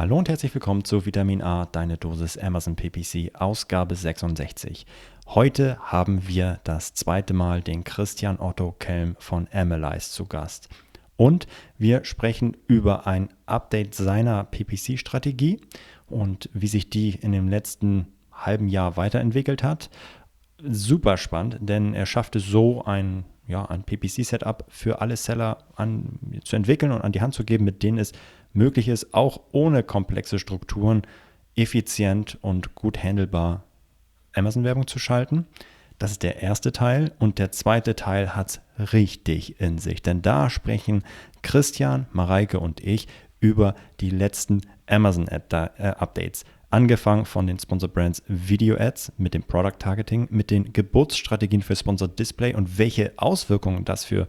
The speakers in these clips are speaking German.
Hallo und herzlich willkommen zu Vitamin A, deine Dosis Amazon PPC, Ausgabe 66. Heute haben wir das zweite Mal den Christian Otto Kelm von Analyze zu Gast. Und wir sprechen über ein Update seiner PPC-Strategie und wie sich die in dem letzten halben Jahr weiterentwickelt hat. Super spannend, denn er schaffte so ein, ja, ein PPC-Setup für alle Seller an, zu entwickeln und an die Hand zu geben, mit denen es möglich ist, auch ohne komplexe Strukturen effizient und gut handelbar Amazon-Werbung zu schalten. Das ist der erste Teil. Und der zweite Teil hat es richtig in sich. Denn da sprechen Christian, Mareike und ich über die letzten Amazon-Updates. Angefangen von den Sponsor Brands Video Ads mit dem Product Targeting, mit den Geburtsstrategien für Sponsored Display und welche Auswirkungen das für,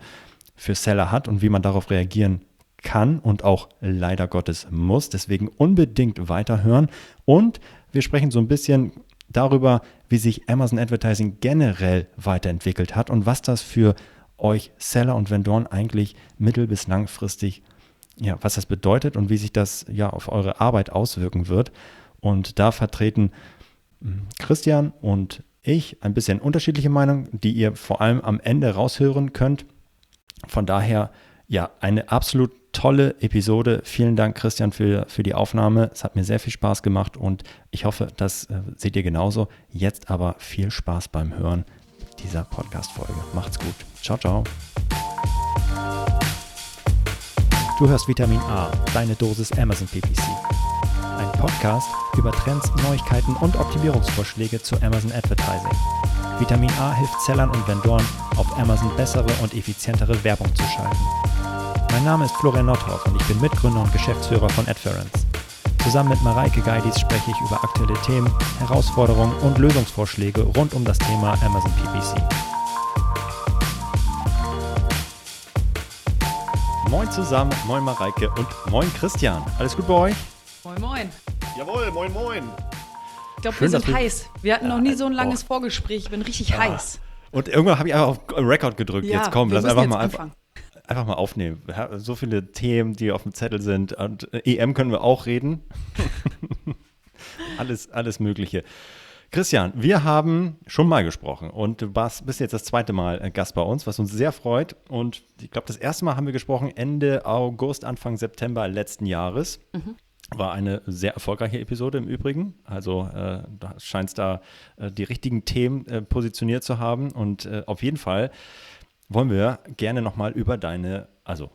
für Seller hat und wie man darauf reagieren kann und auch leider Gottes muss. Deswegen unbedingt weiterhören. Und wir sprechen so ein bisschen darüber, wie sich Amazon Advertising generell weiterentwickelt hat und was das für euch Seller und Vendoren eigentlich mittel- bis langfristig, ja, was das bedeutet und wie sich das ja auf eure Arbeit auswirken wird. Und da vertreten hm, Christian und ich ein bisschen unterschiedliche Meinungen, die ihr vor allem am Ende raushören könnt. Von daher ja, eine absolut tolle Episode. Vielen Dank, Christian, für, für die Aufnahme. Es hat mir sehr viel Spaß gemacht und ich hoffe, das äh, seht ihr genauso. Jetzt aber viel Spaß beim Hören dieser Podcast-Folge. Macht's gut. Ciao, ciao. Du hörst Vitamin A, deine Dosis Amazon PPC. Ein Podcast über Trends, Neuigkeiten und Optimierungsvorschläge zu Amazon Advertising. Vitamin A hilft Sellern und Vendoren, auf Amazon bessere und effizientere Werbung zu schalten. Mein Name ist Florian Nordhoff und ich bin Mitgründer und Geschäftsführer von Adference. Zusammen mit Mareike Geidis spreche ich über aktuelle Themen, Herausforderungen und Lösungsvorschläge rund um das Thema Amazon PPC. Moin zusammen, moin Mareike und moin Christian. Alles gut bei euch? Moin, moin. Jawohl, moin, moin. Ich glaube, wir sind wir heiß. Wir hatten noch nie so ein langes oh. Vorgespräch. Ich bin richtig ja. heiß. Und irgendwann habe ich einfach auf Record gedrückt. Ja, jetzt komm, lass einfach mal anfangen einfach mal aufnehmen. Wir haben so viele Themen, die auf dem Zettel sind. Und EM können wir auch reden. alles, alles Mögliche. Christian, wir haben schon mal gesprochen und du warst, bist jetzt das zweite Mal äh, Gast bei uns, was uns sehr freut. Und ich glaube, das erste Mal haben wir gesprochen Ende August, Anfang September letzten Jahres. Mhm. War eine sehr erfolgreiche Episode im Übrigen. Also äh, da scheint da äh, die richtigen Themen äh, positioniert zu haben. Und äh, auf jeden Fall wollen wir gerne nochmal über deine, also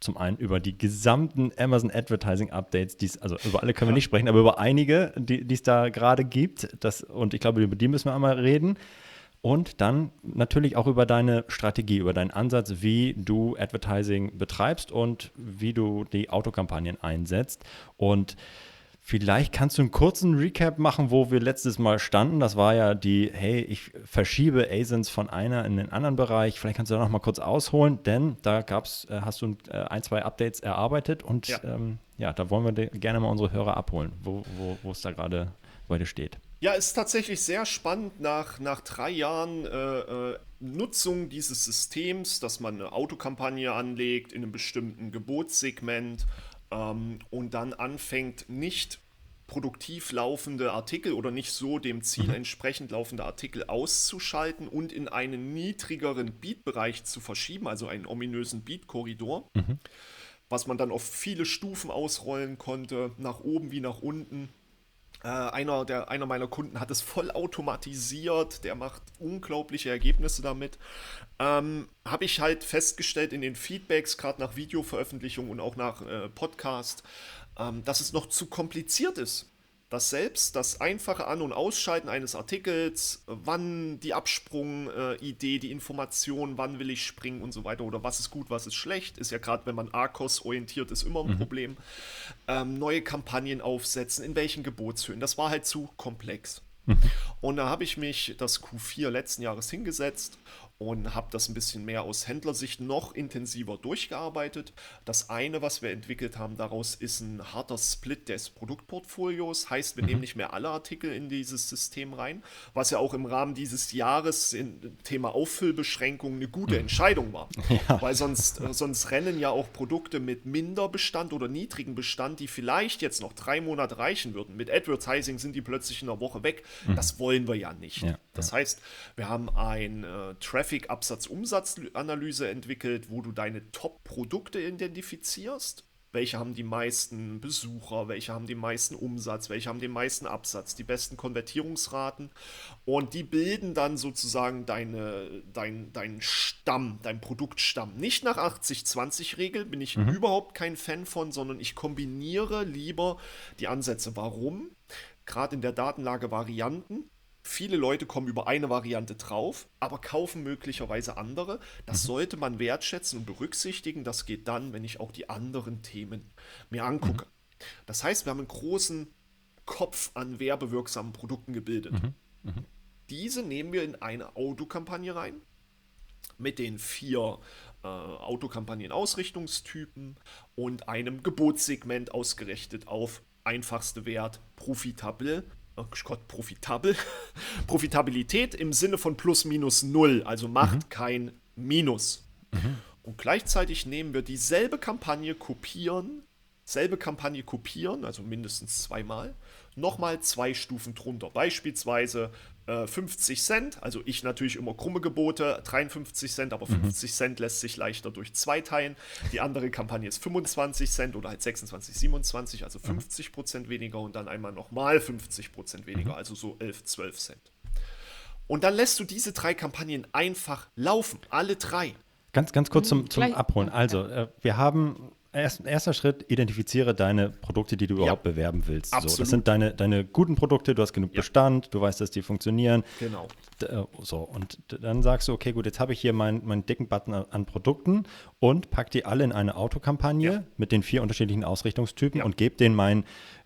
zum einen über die gesamten Amazon Advertising Updates, die's, also über alle können wir nicht sprechen, aber über einige, die es da gerade gibt. Das, und ich glaube, über die müssen wir einmal reden. Und dann natürlich auch über deine Strategie, über deinen Ansatz, wie du Advertising betreibst und wie du die Autokampagnen einsetzt. Und Vielleicht kannst du einen kurzen Recap machen, wo wir letztes Mal standen. Das war ja die, hey, ich verschiebe ASINs von einer in den anderen Bereich. Vielleicht kannst du da noch mal kurz ausholen, denn da gab's, äh, hast du äh, ein, zwei Updates erarbeitet und ja, ähm, ja da wollen wir gerne mal unsere Hörer abholen, wo, wo es da gerade heute steht. Ja, ist tatsächlich sehr spannend nach, nach drei Jahren äh, äh, Nutzung dieses Systems, dass man eine Autokampagne anlegt in einem bestimmten Gebotssegment ähm, und dann anfängt, nicht produktiv laufende Artikel oder nicht so dem Ziel mhm. entsprechend laufende Artikel auszuschalten und in einen niedrigeren Beat-Bereich zu verschieben, also einen ominösen Beat-Korridor, mhm. was man dann auf viele Stufen ausrollen konnte, nach oben wie nach unten. Äh, einer, der, einer meiner Kunden hat es voll automatisiert, der macht unglaubliche Ergebnisse damit. Ähm, Habe ich halt festgestellt in den Feedbacks, gerade nach Videoveröffentlichung und auch nach äh, Podcast, ähm, dass es noch zu kompliziert ist dass selbst das einfache An- und Ausschalten eines Artikels, wann die Absprungidee, die Information, wann will ich springen und so weiter oder was ist gut, was ist schlecht, ist ja gerade, wenn man ARCOS orientiert ist, immer ein mhm. Problem. Ähm, neue Kampagnen aufsetzen, in welchen Gebotshöhen, das war halt zu komplex. Mhm. Und da habe ich mich das Q4 letzten Jahres hingesetzt und habe das ein bisschen mehr aus Händlersicht noch intensiver durchgearbeitet. Das eine, was wir entwickelt haben daraus, ist ein harter Split des Produktportfolios. Heißt, wir mhm. nehmen nicht mehr alle Artikel in dieses System rein, was ja auch im Rahmen dieses Jahres im Thema Auffüllbeschränkung eine gute mhm. Entscheidung war. Ja. Weil sonst, äh, sonst rennen ja auch Produkte mit Minderbestand oder niedrigem Bestand, die vielleicht jetzt noch drei Monate reichen würden. Mit Advertising sind die plötzlich in einer Woche weg. Mhm. Das wollen wir ja nicht. Ja. Das heißt, wir haben ein äh, Traffic-Absatz-Umsatzanalyse entwickelt, wo du deine Top-Produkte identifizierst. Welche haben die meisten Besucher, welche haben den meisten Umsatz, welche haben den meisten Absatz, die besten Konvertierungsraten. Und die bilden dann sozusagen deine, dein, dein Stamm, dein Produktstamm. Nicht nach 80-20-Regel, bin ich mhm. überhaupt kein Fan von, sondern ich kombiniere lieber die Ansätze. Warum? Gerade in der Datenlage Varianten Viele Leute kommen über eine Variante drauf, aber kaufen möglicherweise andere. Das mhm. sollte man wertschätzen und berücksichtigen. Das geht dann, wenn ich auch die anderen Themen mir angucke. Mhm. Das heißt, wir haben einen großen Kopf an werbewirksamen Produkten gebildet. Mhm. mhm. Diese nehmen wir in eine Autokampagne rein mit den vier äh, Autokampagnen-Ausrichtungstypen und einem Gebotssegment ausgerichtet auf einfachste Wert, profitabel oh Gott, profitabel. Profitabilität im Sinne von plus minus null, also macht mhm. kein Minus. Mhm. Und gleichzeitig nehmen wir dieselbe Kampagne, kopieren, selbe Kampagne kopieren, also mindestens zweimal, nochmal zwei Stufen drunter. Beispielsweise 50 äh, Cent, also ich natürlich immer krumme Gebote, 53 Cent, aber 50 mhm. Cent lässt sich leichter durch zwei teilen. Die andere Kampagne ist 25 Cent oder halt 26, 27, also 50 mhm. Prozent weniger und dann einmal nochmal 50 Prozent weniger, mhm. also so 11, 12 Cent. Und dann lässt du diese drei Kampagnen einfach laufen, alle drei. Ganz, ganz kurz zum, zum Abholen. Also, äh, wir haben Erst, erster Schritt, identifiziere deine Produkte, die du ja. überhaupt bewerben willst. So, das sind deine, deine guten Produkte, du hast genug ja. Bestand, du weißt, dass die funktionieren. Genau. Äh, so, und dann sagst du, okay, gut, jetzt habe ich hier meinen mein dicken Button an Produkten und pack die alle in eine Autokampagne ja. mit den vier unterschiedlichen Ausrichtungstypen und gebe denen mein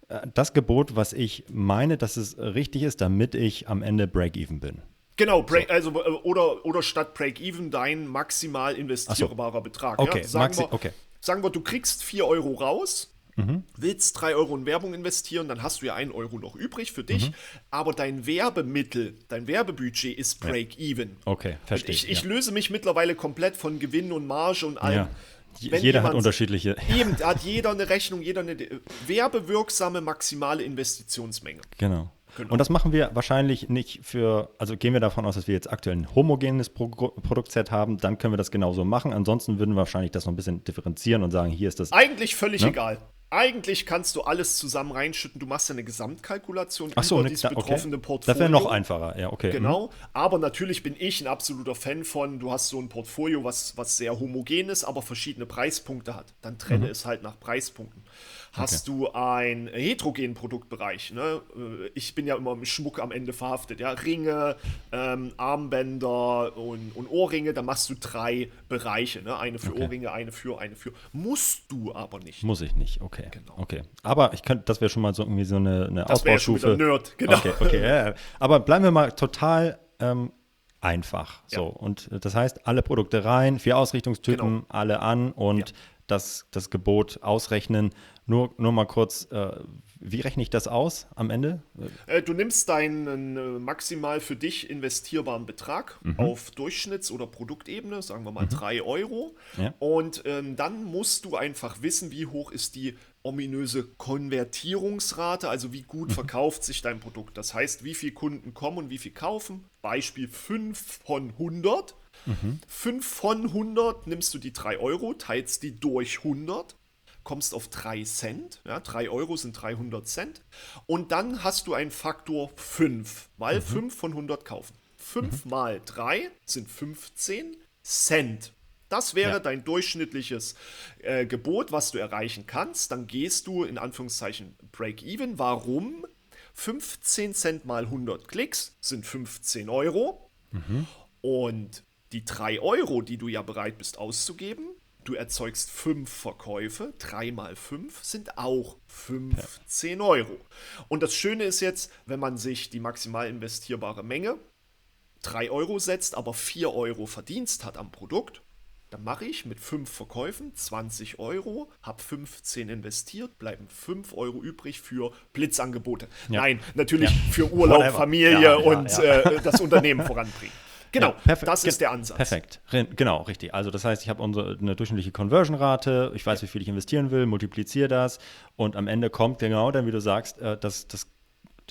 äh, das Gebot, was ich meine, dass es richtig ist, damit ich am Ende Break-Even bin. Genau, break, so. also äh, oder, oder statt Break-Even dein maximal investierbarer so. Betrag. Okay, ja? Maxi wir, okay sagen wir, du kriegst 4 Euro raus, mhm. willst 3 Euro in Werbung investieren, dann hast du ja 1 Euro noch übrig für dich, mhm. aber dein Werbemittel, dein Werbebudget ist Break-Even. Okay, verstehe. Ich, ich ja. löse mich mittlerweile komplett von Gewinn und Marge und allem. Ja. Wenn jeder hat unterschiedliche. Eben, hat jeder eine Rechnung, jeder eine werbewirksame maximale Investitionsmenge. Genau. Genau. Und das machen wir wahrscheinlich nicht für, also gehen wir davon aus, dass wir jetzt aktuell ein homogenes Pro Produktset haben, dann können wir das genauso machen. Ansonsten würden wir wahrscheinlich das noch ein bisschen differenzieren und sagen, hier ist das. Eigentlich völlig ne? egal. Eigentlich kannst du alles zusammen reinschütten. Du machst ja eine Gesamtkalkulation Ach so, über dieses betroffene okay. Portfolio. Das wäre noch einfacher, ja, okay. Genau. Mhm. Aber natürlich bin ich ein absoluter Fan von, du hast so ein Portfolio, was, was sehr homogen ist, aber verschiedene Preispunkte hat. Dann trenne mhm. es halt nach Preispunkten. Hast okay. du einen heterogenen Produktbereich? Ne? Äh, ich bin ja immer im Schmuck am Ende verhaftet. Ja? Ringe, ähm, Armbänder und, und, Ohrringe, da machst du drei Bereiche. Ne? Eine für okay. Ohrringe, eine für, eine für. Musst du aber nicht. Muss ich nicht, okay. Genau. okay. Aber ich könnte, das wäre schon mal so irgendwie so eine, eine das Ausbaustufe. Ja Nerd, genau. Okay, okay. Ja. Aber bleiben wir mal total ähm, einfach. So. Ja. Und das heißt, alle Produkte rein, vier Ausrichtungstypen, genau. alle an und das, das Gebot ausrechnen. Nur, nur mal kurz, äh, wie rechne ich das aus am Ende? Äh, du nimmst deinen äh, maximal für dich investierbaren Betrag mhm. auf Durchschnitts- oder Produktebene, sagen wir mal 3 mhm. Euro. Ja. Und ähm, dann musst du einfach wissen, wie hoch ist die ominöse Konvertierungsrate, also wie gut mhm. verkauft sich dein Produkt. Das heißt, wie viele Kunden kommen und wie viel kaufen. Beispiel 5 von 100. Mhm. 5 von 100 nimmst du die 3 Euro, teilst die durch 100 kommst auf 3 Cent. Ja, 3 Euro sind 300 Cent. Und dann hast du einen Faktor 5, weil mhm. 5 von 100 kaufen. 5 mhm. mal 3 sind 15 Cent. Das wäre ja. dein durchschnittliches äh, Gebot, was du erreichen kannst. Dann gehst du in Anführungszeichen Break-Even. Warum? 15 Cent mal 100 Klicks sind 15 Euro. Mhm. Und die 3 Euro, die du ja bereit bist auszugeben, Du erzeugst fünf Verkäufe, drei mal fünf sind auch 15 ja. Euro. Und das Schöne ist jetzt, wenn man sich die maximal investierbare Menge 3 Euro setzt, aber 4 Euro Verdienst hat am Produkt, dann mache ich mit 5 Verkäufen 20 Euro, habe 15 investiert, bleiben 5 Euro übrig für Blitzangebote. Ja. Nein, natürlich ja. für Urlaub, Whatever. Familie ja, und äh, das Unternehmen voranbringen. Genau, das ist der Ansatz. Perfekt, genau, richtig. Also das heißt, ich habe unsere, eine durchschnittliche Conversion-Rate, ich weiß, wie viel ich investieren will, multipliziere das und am Ende kommt genau dann, wie du sagst, äh, das, das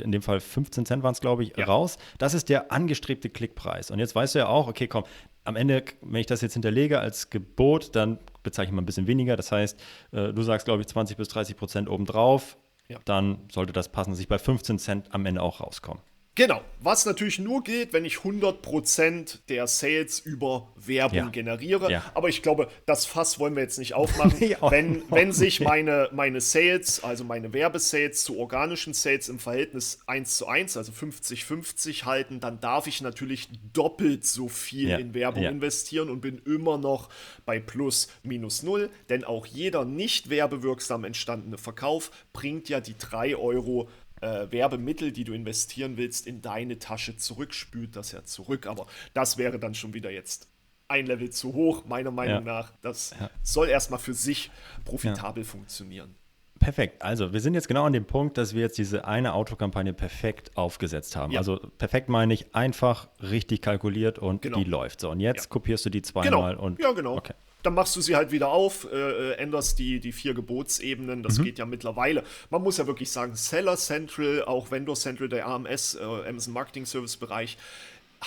in dem Fall 15 Cent waren es, glaube ich, ja. raus. Das ist der angestrebte Klickpreis. Und jetzt weißt du ja auch, okay, komm, am Ende, wenn ich das jetzt hinterlege als Gebot, dann bezeichne ich mal ein bisschen weniger. Das heißt, äh, du sagst, glaube ich, 20 bis 30 Prozent obendrauf. Ja. Dann sollte das passen, dass ich bei 15 Cent am Ende auch rauskomme. Genau, was natürlich nur gilt, wenn ich 100% der Sales über Werbung ja. generiere. Ja. Aber ich glaube, das Fass wollen wir jetzt nicht aufmachen. wenn, wenn sich meine, meine Sales, also meine Werbesales zu organischen Sales im Verhältnis 1 zu 1, also 50-50 halten, dann darf ich natürlich doppelt so viel ja. in Werbung investieren und bin immer noch bei plus minus null. Denn auch jeder nicht werbewirksam entstandene Verkauf bringt ja die 3 Euro äh, Werbemittel, die du investieren willst, in deine Tasche zurück, spült das ja zurück. Aber das wäre dann schon wieder jetzt ein Level zu hoch, meiner Meinung ja. nach. Das ja. soll erstmal für sich profitabel ja. funktionieren. Perfekt. Also, wir sind jetzt genau an dem Punkt, dass wir jetzt diese eine Autokampagne perfekt aufgesetzt haben. Ja. Also, perfekt meine ich einfach richtig kalkuliert und genau. die läuft. So, und jetzt ja. kopierst du die zweimal genau. und. Ja, genau. Okay dann machst du sie halt wieder auf, äh, äh, änderst die, die vier Gebotsebenen. Das mhm. geht ja mittlerweile. Man muss ja wirklich sagen, Seller Central, auch Vendor Central, der AMS, äh, Amazon Marketing Service Bereich,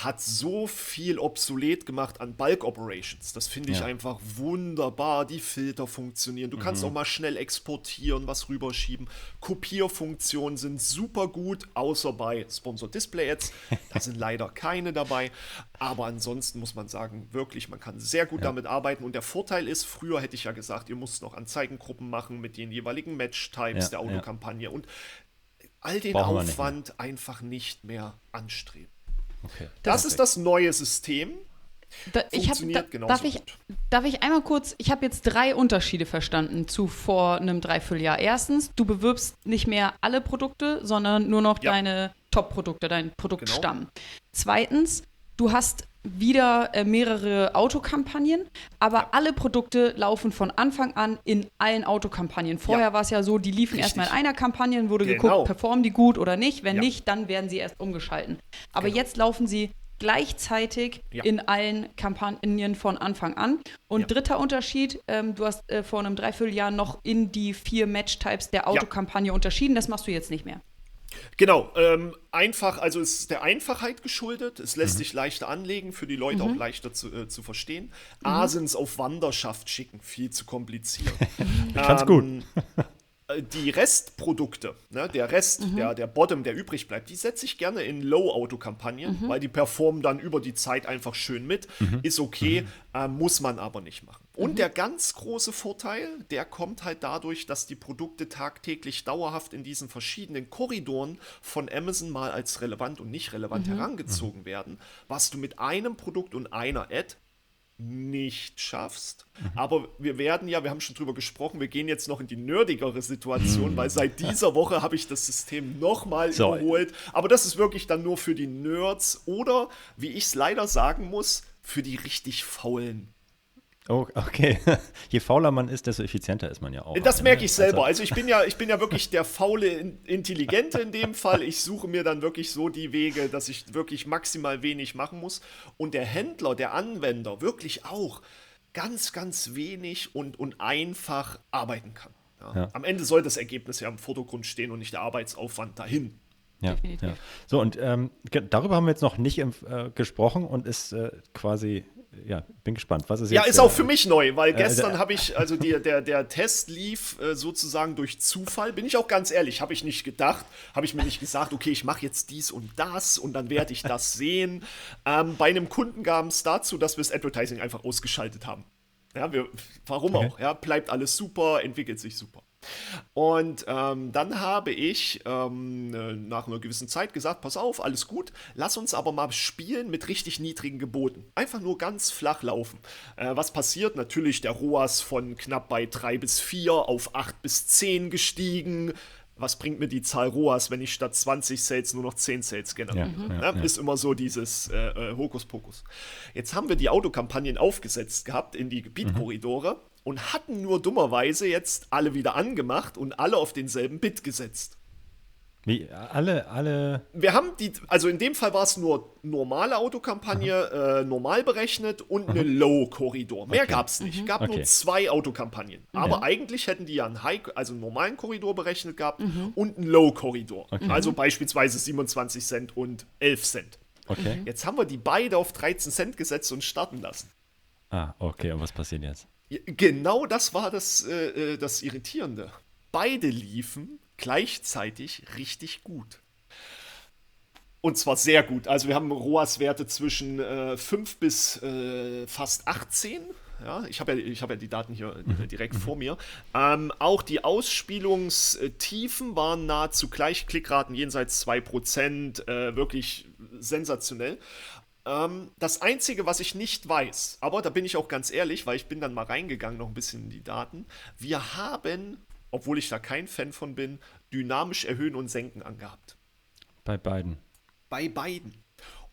hat so viel obsolet gemacht an Bulk Operations. Das finde ich ja. einfach wunderbar. Die Filter funktionieren. Du mhm. kannst auch mal schnell exportieren, was rüberschieben. Kopierfunktionen sind super gut, außer bei Sponsor Display Ads. Da sind leider keine dabei. Aber ansonsten muss man sagen, wirklich, man kann sehr gut ja. damit arbeiten. Und der Vorteil ist, früher hätte ich ja gesagt, ihr müsst noch Anzeigengruppen machen mit den jeweiligen Match-Types ja, der Autokampagne und all den Brauchen Aufwand nicht einfach nicht mehr anstreben. Okay. Das, ist das neue System. Da, ich hab, da, darf, ich, darf ich einmal kurz, ich habe jetzt drei Unterschiede verstanden zu vor einem Dreivierteljahr. Erstens, du bewirbst nicht mehr alle Produkte, sondern nur noch ja. deine Top-Produkte, dein Produktstamm. Genau. Zweitens, du hast wieder äh, mehrere Autokampagnen, aber ja. alle Produkte laufen von Anfang an in allen Autokampagnen. Vorher ja. war es ja so, die liefen erstmal in einer Kampagne, wurde genau. geguckt, performen die gut oder nicht. Wenn ja. nicht, dann werden sie erst umgeschalten. Aber genau. jetzt laufen sie gleichzeitig in allen Kampagnen von Anfang an. Und dritter Unterschied, ähm, du hast äh, vor einem Dreivierteljahr noch in die vier Match-Types der Autokampagne unterschieden, das machst du jetzt nicht mehr. Genau, ähm, einfach, also es ist der Einfachheit geschuldet. Es lässt mhm. sich leichter anlegen, für die Leute mhm. auch leichter zu, äh, zu verstehen. Mhm. Asens auf Wanderschaft schicken, viel zu kompliziert. ich fand's gut. Ähm, äh, die Restprodukte, ne, der Rest, mhm. der, der Bottom, der übrig bleibt, die setze ich gerne in Low-Auto-Kampagnen, mhm. weil die performen dann über die Zeit einfach schön mit. Mhm. Ist okay, äh, muss man aber nicht machen. Und mhm. der ganz große Vorteil, der kommt halt dadurch, dass die Produkte tagtäglich dauerhaft in diesen verschiedenen Korridoren von Amazon mal als relevant und nicht relevant mhm. herangezogen werden, was du mit einem Produkt und einer Ad nicht schaffst. Mhm. Aber wir werden ja, wir haben schon drüber gesprochen, wir gehen jetzt noch in die nerdigere Situation, mhm. weil seit dieser Woche habe ich das System nochmal so. überholt. Aber das ist wirklich dann nur für die Nerds oder, wie ich es leider sagen muss, für die richtig faulen Oh, okay. Je fauler man ist, desto effizienter ist man ja auch. Das merke ich selber. Also, also ich bin ja, ich bin ja wirklich der faule Intelligente in dem Fall. Ich suche mir dann wirklich so die Wege, dass ich wirklich maximal wenig machen muss. Und der Händler, der Anwender wirklich auch ganz, ganz wenig und, und einfach arbeiten kann. Ja. Ja. Am Ende soll das Ergebnis ja im Vordergrund stehen und nicht der Arbeitsaufwand dahin. Ja, ja. So, und ähm, darüber haben wir jetzt noch nicht äh, gesprochen und ist äh, quasi ja, bin gespannt. Was ist jetzt, ja, ist auch für mich neu, weil äh, gestern habe ich, also die, der, der Test lief äh, sozusagen durch Zufall. Bin ich auch ganz ehrlich, habe ich nicht gedacht, habe ich mir nicht gesagt, okay, ich mache jetzt dies und das und dann werde ich das sehen. Ähm, bei einem Kunden gab es dazu, dass wir das Advertising einfach ausgeschaltet haben. Ja, wir, warum okay. auch? Ja, bleibt alles super, entwickelt sich super. Und ähm, dann habe ich ähm, äh, nach einer gewissen Zeit gesagt, pass auf, alles gut, lass uns aber mal spielen mit richtig niedrigen Geboten. Einfach nur ganz flach laufen. Äh, was passiert? Natürlich der ROAS von knapp bei 3 bis 4 auf 8 bis 10 gestiegen. was bringt mir die Zahl ROAS, wenn ich statt 20 Sales nur noch 10 Sales generiere? Ja, mhm. ja, ist immer so dieses äh, äh, Hokuspokus. Jetzt haben wir die Autokampagnen aufgesetzt gehabt in die Gebietkorridore mhm. Und hatten nur dummerweise jetzt alle wieder angemacht und alle auf denselben Bit gesetzt. Wie, alle, alle. Wir haben die, also in dem Fall war es nur normale Autokampagne, mhm. äh, normal berechnet und eine Low-Korridor. Mehr okay. gab es nicht. Mhm. gab okay. nur zwei Autokampagnen. Mhm. Aber eigentlich hätten die ja einen High, also einen normalen Korridor berechnet gehabt mhm. und einen Low-Korridor. Okay. Also beispielsweise 27 Cent und 11 Cent. Okay. Jetzt haben wir die beide auf 13 Cent gesetzt und starten lassen. Ah, okay. Und was passiert jetzt? Genau das war das, äh, äh das Irritierende. Beide liefen gleichzeitig richtig gut. Und zwar sehr gut. Also wir haben ROAS-Werte zwischen äh, 5 bis äh, fast 18. Ja, ich habe ja, hab ja die Daten hier äh, mhm. direkt mhm. vor mir. Ähm, auch die Ausspielungstiefen waren nahezu gleich. Klickraten jenseits 2%. Äh, wirklich sensationell. Ähm, das Einzige, was ich nicht weiß, aber da bin ich auch ganz ehrlich, weil ich bin dann mal reingegangen noch ein bisschen in die Daten. Wir haben obwohl ich da kein Fan von bin, dynamisch erhöhen und senken angehabt. Bei beiden. Bei beiden.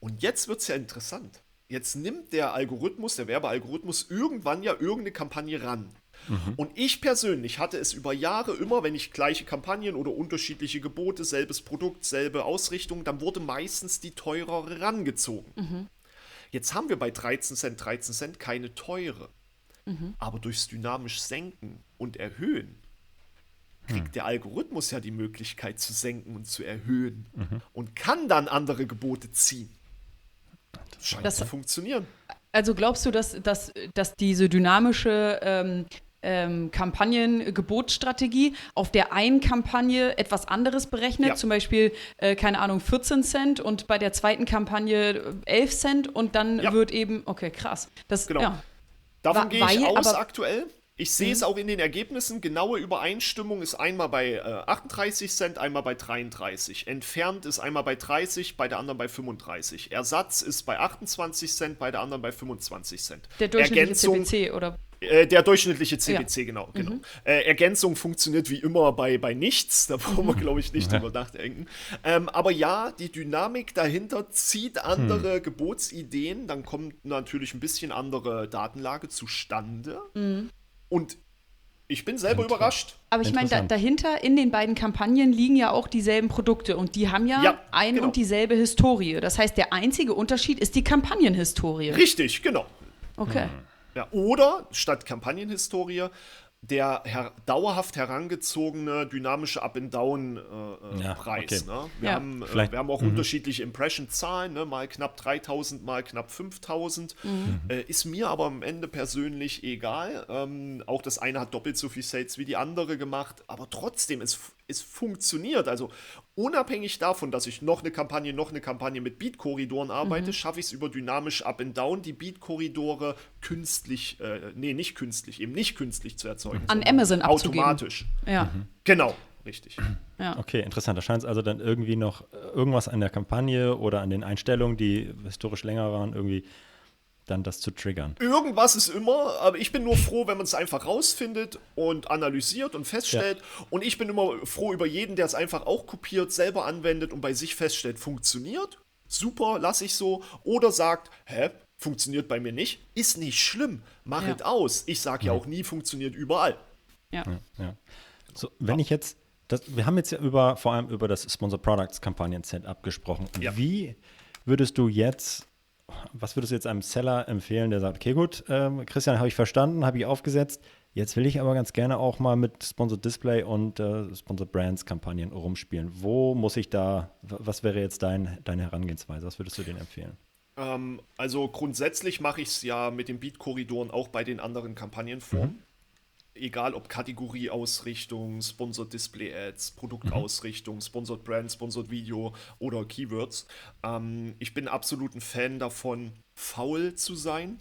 Und jetzt wird es ja interessant. Jetzt nimmt der Algorithmus, der Werbealgorithmus, irgendwann ja irgendeine Kampagne ran. Mhm. Und ich persönlich hatte es über Jahre immer, wenn ich gleiche Kampagnen oder unterschiedliche Gebote, selbes Produkt, selbe Ausrichtung, dann wurde meistens die teurere rangezogen. Mhm. Jetzt haben wir bei 13 Cent, 13 Cent keine teure. Mhm. Aber durchs dynamisch Senken und Erhöhen kriegt hm. der Algorithmus ja die Möglichkeit zu senken und zu erhöhen mhm. und kann dann andere Gebote ziehen. Das scheint das, zu funktionieren. Also glaubst du, dass, dass, dass diese dynamische ähm, ähm, Kampagnen-Gebotsstrategie auf der einen Kampagne etwas anderes berechnet, ja. zum Beispiel, äh, keine Ahnung, 14 Cent und bei der zweiten Kampagne 11 Cent und dann ja. wird eben, okay, krass. Das, genau. Ja. Davon gehe ich aus aktuell. Ich sehe mhm. es auch in den Ergebnissen. Genaue Übereinstimmung ist einmal bei äh, 38 Cent, einmal bei 33. Entfernt ist einmal bei 30, bei der anderen bei 35. Ersatz ist bei 28 Cent, bei der anderen bei 25 Cent. Der durchschnittliche Ergänzung, CPC, oder? Äh, der durchschnittliche CPC, ja. genau. genau. Mhm. Äh, Ergänzung funktioniert wie immer bei, bei nichts. Da brauchen wir, mhm. glaube ich, nicht drüber nachdenken. Ähm, aber ja, die Dynamik dahinter zieht andere hm. Gebotsideen. Dann kommt natürlich ein bisschen andere Datenlage zustande. Mhm. Und ich bin selber überrascht. Aber ich meine, da, dahinter in den beiden Kampagnen liegen ja auch dieselben Produkte und die haben ja, ja ein genau. und dieselbe Historie. Das heißt, der einzige Unterschied ist die Kampagnenhistorie. Richtig, genau. Okay. Hm. Ja, oder statt Kampagnenhistorie der her dauerhaft herangezogene dynamische Up-and-Down-Preis. Äh, ja, okay. ne? wir, ja. haben, äh, wir haben auch mhm. unterschiedliche Impression-Zahlen, ne? mal knapp 3000, mal knapp 5000. Mhm. Äh, ist mir aber am Ende persönlich egal. Ähm, auch das eine hat doppelt so viel Sales wie die andere gemacht, aber trotzdem, es, es funktioniert. Also unabhängig davon, dass ich noch eine Kampagne, noch eine Kampagne mit Beat-Korridoren arbeite, mhm. schaffe ich es über dynamisch Up and Down, die Beat-Korridore künstlich, äh, nee, nicht künstlich, eben nicht künstlich zu erzeugen. An Amazon abzugeben. Automatisch. Ja. Mhm. Genau. Richtig. Ja. Okay, interessant. Da scheint es also dann irgendwie noch äh, irgendwas an der Kampagne oder an den Einstellungen, die historisch länger waren, irgendwie dann das zu triggern. Irgendwas ist immer, aber ich bin nur froh, wenn man es einfach rausfindet und analysiert und feststellt. Ja. Und ich bin immer froh über jeden, der es einfach auch kopiert, selber anwendet und bei sich feststellt, funktioniert. Super, lass ich so. Oder sagt, hä, funktioniert bei mir nicht. Ist nicht schlimm. Mach ja. es aus. Ich sage ja auch nie, funktioniert überall. Ja. ja so, wenn ich jetzt, das, wir haben jetzt ja über, vor allem über das Sponsor Products Kampagnen Setup gesprochen. Wie würdest du jetzt was würdest du jetzt einem Seller empfehlen, der sagt, okay, gut, ähm, Christian, habe ich verstanden, habe ich aufgesetzt. Jetzt will ich aber ganz gerne auch mal mit Sponsored Display und äh, Sponsored Brands Kampagnen rumspielen. Wo muss ich da, was wäre jetzt dein, deine Herangehensweise? Was würdest du denen empfehlen? Ähm, also grundsätzlich mache ich es ja mit den Beat-Korridoren auch bei den anderen Kampagnenformen. Mhm egal ob Kategorieausrichtung, Sponsored Display Ads, Produktausrichtung, Sponsored Brand, Sponsored Video oder Keywords. Ähm, ich bin absolut ein Fan davon, faul zu sein.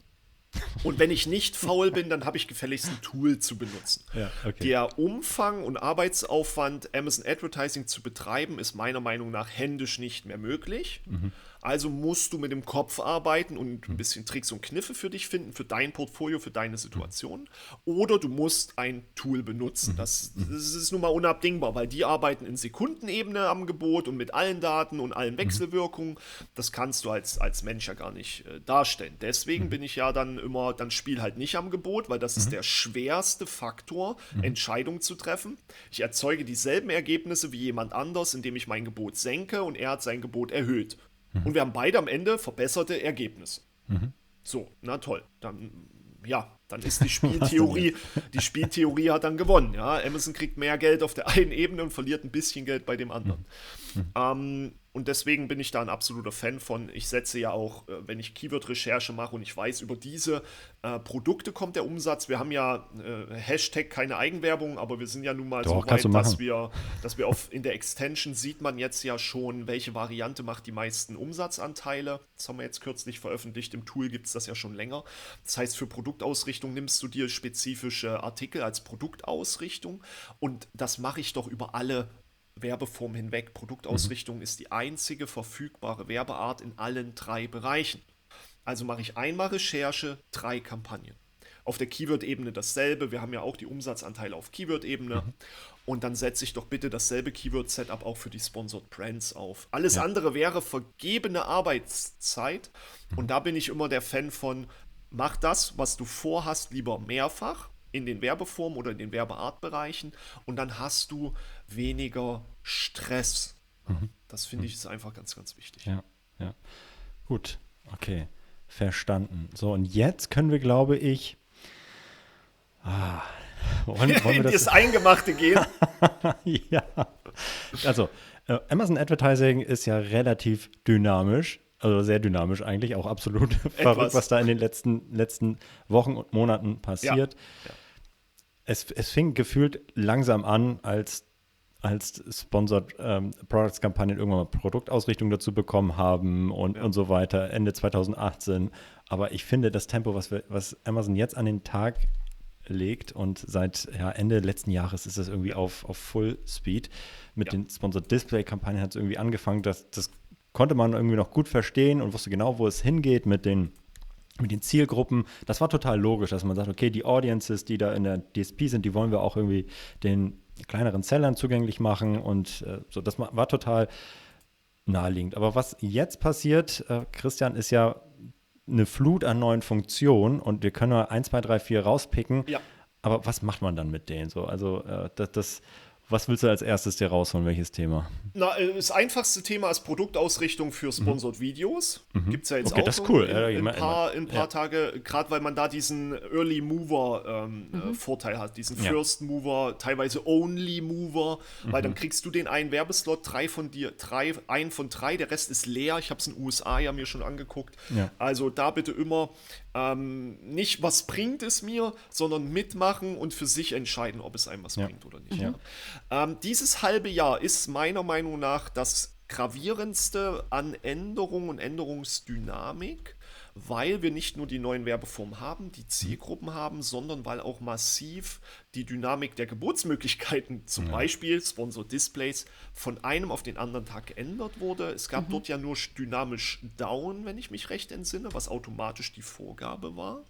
Und wenn ich nicht faul bin, dann habe ich gefälligst ein Tool zu benutzen. Ja, okay. Der Umfang und Arbeitsaufwand, Amazon Advertising zu betreiben, ist meiner Meinung nach händisch nicht mehr möglich. Mhm. Also musst du mit dem Kopf arbeiten und ein bisschen Tricks und Kniffe für dich finden, für dein Portfolio, für deine Situation. Oder du musst ein Tool benutzen. Mhm. Das, das ist nun mal unabdingbar, weil die arbeiten in Sekundenebene am Gebot und mit allen Daten und allen mhm. Wechselwirkungen. Das kannst du als, als Mensch ja gar nicht äh, darstellen. Deswegen mhm. bin ich ja dann immer, dann spiel halt nicht am Gebot, weil das ist der schwerste Faktor, Entscheidungen zu treffen. Ich erzeuge dieselben Ergebnisse wie jemand anders, indem ich mein Gebot senke und er hat sein Gebot erhöht. Und wir haben beide am Ende verbesserte Ergebnisse. Mhm. So, na toll. Dann, ja, dann ist die Spieltheorie, die Spieltheorie hat dann gewonnen. Ja, Amazon kriegt mehr Geld auf der einen Ebene und verliert ein bisschen Geld bei dem anderen. Mhm. Ähm, und deswegen bin ich da ein absoluter Fan von. Ich setze ja auch, äh, wenn ich Keyword-Recherche mache und ich weiß, über diese äh, Produkte kommt der Umsatz. Wir haben ja äh, Hashtag keine Eigenwerbung, aber wir sind ja nun mal Doch, so weit, dass wir, dass wir auf, in der Extension sieht man jetzt ja schon, welche Variante macht die meisten Umsatzanteile. Das haben wir jetzt kürzlich veröffentlicht. Im Tool gibt es das ja schon länger. Das heißt, für Produktausrichtung nimmst du dir spezifische Artikel als Produktausrichtung und das mache ich doch über alle Werbeform hinweg. Produktausrichtung mhm. ist die einzige verfügbare Werbeart in allen drei Bereichen. Also mache ich einmal Recherche, drei Kampagnen. Auf der Keyword-Ebene dasselbe. Wir haben ja auch die Umsatzanteile auf Keyword-Ebene. Mhm. Und dann setze ich doch bitte dasselbe Keyword-Setup auch für die Sponsored Brands auf. Alles ja. andere wäre vergebene Arbeitszeit. Mhm. Und da bin ich immer der Fan von, mach das, was du vorhast, lieber mehrfach in den Werbeformen oder in den Werbeartbereichen und dann hast du weniger Stress. Mhm. Das finde ich ist einfach ganz, ganz wichtig. Ja, ja. Gut, okay. Verstanden. So, und jetzt können wir, glaube ich. Ah, wollen, wollen wir das, das Eingemachte gehen? ja. Also, äh, Amazon Advertising ist ja relativ dynamisch also sehr dynamisch eigentlich, auch absolut verrückt, was da in den letzten, letzten Wochen und Monaten passiert. Ja. Ja es, es fing gefühlt langsam an, als, als Sponsored ähm, Products Kampagnen irgendwann mal Produktausrichtung dazu bekommen haben und, ja. und so weiter, Ende 2018. Aber ich finde, das Tempo, was, wir, was Amazon jetzt an den Tag legt und seit ja, Ende letzten Jahres ist es irgendwie auf, auf Full Speed. Mit ja. den Sponsored Display Kampagnen hat es irgendwie angefangen, dass das konnte man irgendwie noch gut verstehen und wusste genau, wo es hingeht mit den mit den Zielgruppen, das war total logisch, dass man sagt, okay, die Audiences, die da in der DSP sind, die wollen wir auch irgendwie den kleineren Sellern zugänglich machen und äh, so, das war total naheliegend. Aber was jetzt passiert, äh, Christian, ist ja eine Flut an neuen Funktionen und wir können nur 1, 2, 3, 4 rauspicken. Ja. Aber was macht man dann mit denen so? Also äh, das, das was willst du als erstes dir rausholen? Welches Thema? Na, äh, das einfachste Thema ist Produktausrichtung für Sponsored mhm. Videos. Mhm. Gibt es ja jetzt okay, auch das ist cool. in, in, ein paar, in paar ja. Tage, gerade weil man da diesen Early Mover ähm, äh, mhm. Vorteil hat, diesen ja. First Mover, teilweise Only Mover, weil dann mhm. kriegst du den einen Werbeslot, drei von dir, drei, ein von drei, der Rest ist leer. Ich habe es in den USA ja mir schon angeguckt. Ja. Also da bitte immer ähm, nicht, was bringt es mir, sondern mitmachen und für sich entscheiden, ob es einem was ja. bringt oder nicht. Ja. Ähm, dieses halbe Jahr ist meiner Meinung nach das gravierendste an Änderung und Änderungsdynamik weil wir nicht nur die neuen Werbeformen haben, die Zielgruppen haben, sondern weil auch massiv die Dynamik der Geburtsmöglichkeiten, zum ja. Beispiel Sponsor Displays, von einem auf den anderen Tag geändert wurde. Es gab mhm. dort ja nur dynamisch Down, wenn ich mich recht entsinne, was automatisch die Vorgabe war.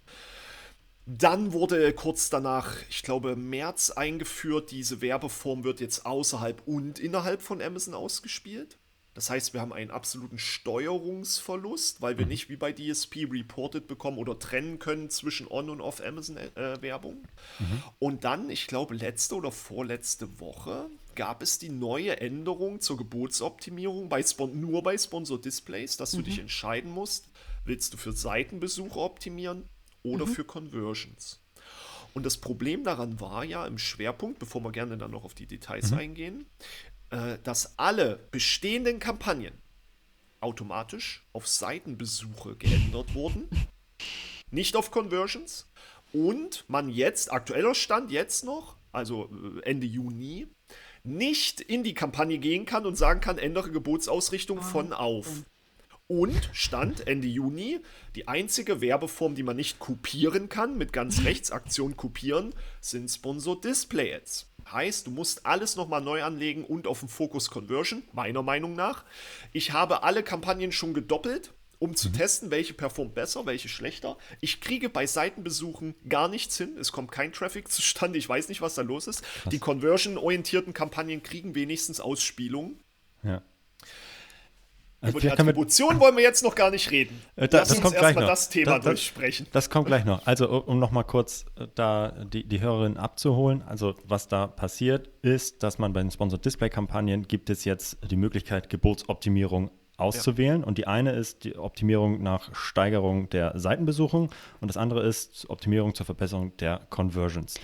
Dann wurde kurz danach, ich glaube, März eingeführt, diese Werbeform wird jetzt außerhalb und innerhalb von Amazon ausgespielt. Das heißt, wir haben einen absoluten Steuerungsverlust, weil wir mhm. nicht wie bei DSP reported bekommen oder trennen können zwischen On- und Off-Amazon-Werbung. Äh, mhm. Und dann, ich glaube, letzte oder vorletzte Woche gab es die neue Änderung zur Gebotsoptimierung bei nur bei Sponsor Displays, dass mhm. du dich entscheiden musst, willst du für Seitenbesuche optimieren oder mhm. für Conversions. Und das Problem daran war ja im Schwerpunkt, bevor wir gerne dann noch auf die Details mhm. eingehen, äh, dass alle bestehenden Kampagnen automatisch auf Seitenbesuche geändert wurden, nicht auf Conversions. Und man jetzt, aktueller Stand jetzt noch, also äh, Ende Juni, nicht in die Kampagne gehen kann und sagen kann, ändere Gebotsausrichtung ah, von auf. Und stand Ende Juni, die einzige Werbeform, die man nicht kopieren kann, mit ganz rechts Aktion kopieren, sind Sponsor Display Ads. Heißt, du musst alles nochmal neu anlegen und auf den Fokus Conversion, meiner Meinung nach. Ich habe alle Kampagnen schon gedoppelt, um zu mhm. testen, welche performt besser, welche schlechter. Ich kriege bei Seitenbesuchen gar nichts hin. Es kommt kein Traffic zustande. Ich weiß nicht, was da los ist. Was? Die conversion-orientierten Kampagnen kriegen wenigstens Ausspielungen. Ja. Über die Attribution wollen wir jetzt noch gar nicht reden. Äh, da, Lass das uns kommt erstmal das Thema da, durchsprechen. Das kommt gleich noch. Also, um noch mal kurz äh, da die, die Hörerin abzuholen. Also, was da passiert ist, dass man bei den Sponsored Display Kampagnen gibt es jetzt die Möglichkeit, Gebotsoptimierung auszuwählen. Ja. Und die eine ist die Optimierung nach Steigerung der Seitenbesuchung und das andere ist Optimierung zur Verbesserung der Conversions.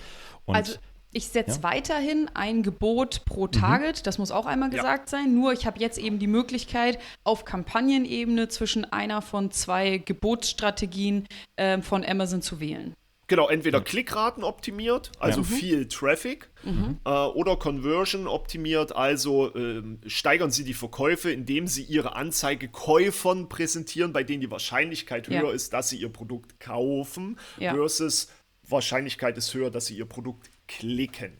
Und also ich setze ja. weiterhin ein Gebot pro mhm. Target, mhm. das muss auch einmal gesagt ja. sein. Nur ich habe jetzt eben die Möglichkeit, auf Kampagnenebene zwischen einer von zwei Gebotsstrategien äh, von Amazon zu wählen. Genau, entweder Klickraten optimiert, also ja. viel Traffic, mhm. äh, oder Conversion optimiert, also äh, steigern Sie die Verkäufe, indem Sie Ihre Anzeige Käufern präsentieren, bei denen die Wahrscheinlichkeit höher ja. ist, dass sie Ihr Produkt kaufen, ja. versus Wahrscheinlichkeit ist höher, dass Sie Ihr Produkt klicken.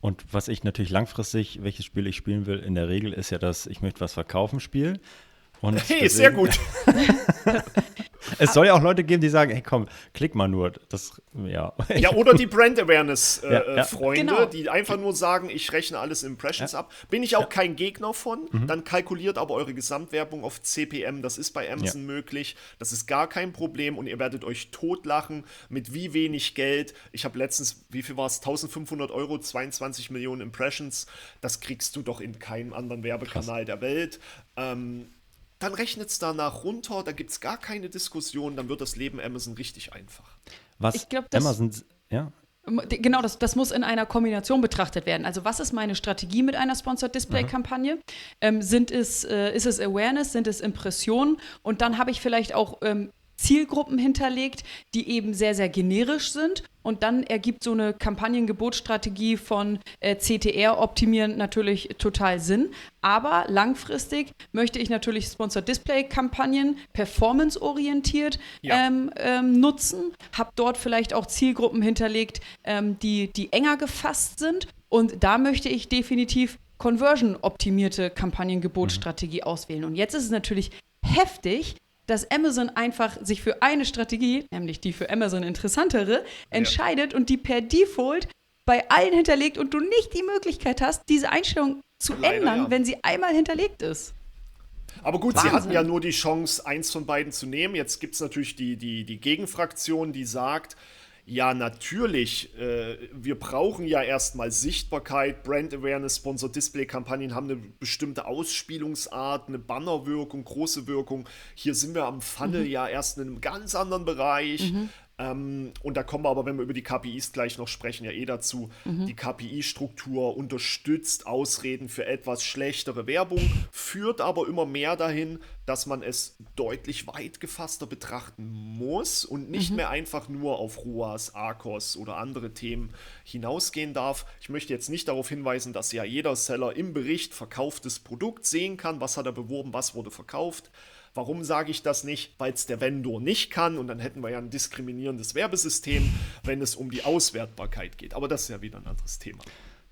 Und was ich natürlich langfristig, welches Spiel ich spielen will, in der Regel ist ja das Ich möchte was verkaufen Spiel. Und hey, deswegen, sehr gut. es soll ja auch Leute geben, die sagen, hey komm, klick mal nur. Das, ja. ja, oder die Brand Awareness-Freunde, äh, ja, ja. genau. die einfach nur sagen, ich rechne alles Impressions ja. ab. Bin ich auch kein Gegner von. Mhm. Dann kalkuliert aber eure Gesamtwerbung auf CPM. Das ist bei Amazon möglich. Das ist gar kein Problem und ihr werdet euch totlachen mit wie wenig Geld. Ich habe letztens, wie viel war es? 1500 Euro, 22 Millionen Impressions. Das kriegst du doch in keinem anderen Werbekanal Krass. der Welt. Ähm, dann rechnet es danach runter, da gibt es gar keine Diskussion, dann wird das Leben Amazon richtig einfach. Was ich glaub, Amazon, ja? Genau, das, das muss in einer Kombination betrachtet werden. Also was ist meine Strategie mit einer Sponsored Display-Kampagne? Ähm, sind es, äh, ist es Awareness, sind es Impressionen? Und dann habe ich vielleicht auch ähm, Zielgruppen hinterlegt, die eben sehr, sehr generisch sind. Und dann ergibt so eine Kampagnengebotstrategie von äh, CTR optimieren natürlich total Sinn. Aber langfristig möchte ich natürlich Sponsored Display Kampagnen performanceorientiert ja. ähm, ähm, nutzen. Habe dort vielleicht auch Zielgruppen hinterlegt, ähm, die, die enger gefasst sind. Und da möchte ich definitiv conversion-optimierte Kampagnengebotstrategie mhm. auswählen. Und jetzt ist es natürlich heftig, dass Amazon einfach sich für eine Strategie, nämlich die für Amazon interessantere, entscheidet ja. und die per Default bei allen hinterlegt und du nicht die Möglichkeit hast, diese Einstellung zu Leider, ändern, ja. wenn sie einmal hinterlegt ist. Aber gut, Wahnsinn. sie hatten ja nur die Chance, eins von beiden zu nehmen. Jetzt gibt es natürlich die, die, die Gegenfraktion, die sagt, ja, natürlich. Äh, wir brauchen ja erstmal Sichtbarkeit, Brand Awareness, Sponsor-Display-Kampagnen haben eine bestimmte Ausspielungsart, eine Bannerwirkung, große Wirkung. Hier sind wir am Funnel mhm. ja erst in einem ganz anderen Bereich. Mhm. Ähm, und da kommen wir aber, wenn wir über die KPIs gleich noch sprechen, ja eh dazu. Mhm. Die KPI-Struktur unterstützt Ausreden für etwas schlechtere Werbung, führt aber immer mehr dahin, dass man es deutlich weit gefasster betrachten muss und nicht mhm. mehr einfach nur auf ROAS, ARCOS oder andere Themen hinausgehen darf. Ich möchte jetzt nicht darauf hinweisen, dass ja jeder Seller im Bericht verkauftes Produkt sehen kann, was hat er beworben, was wurde verkauft. Warum sage ich das nicht? Weil es der Vendor nicht kann und dann hätten wir ja ein diskriminierendes Werbesystem, wenn es um die Auswertbarkeit geht. Aber das ist ja wieder ein anderes Thema.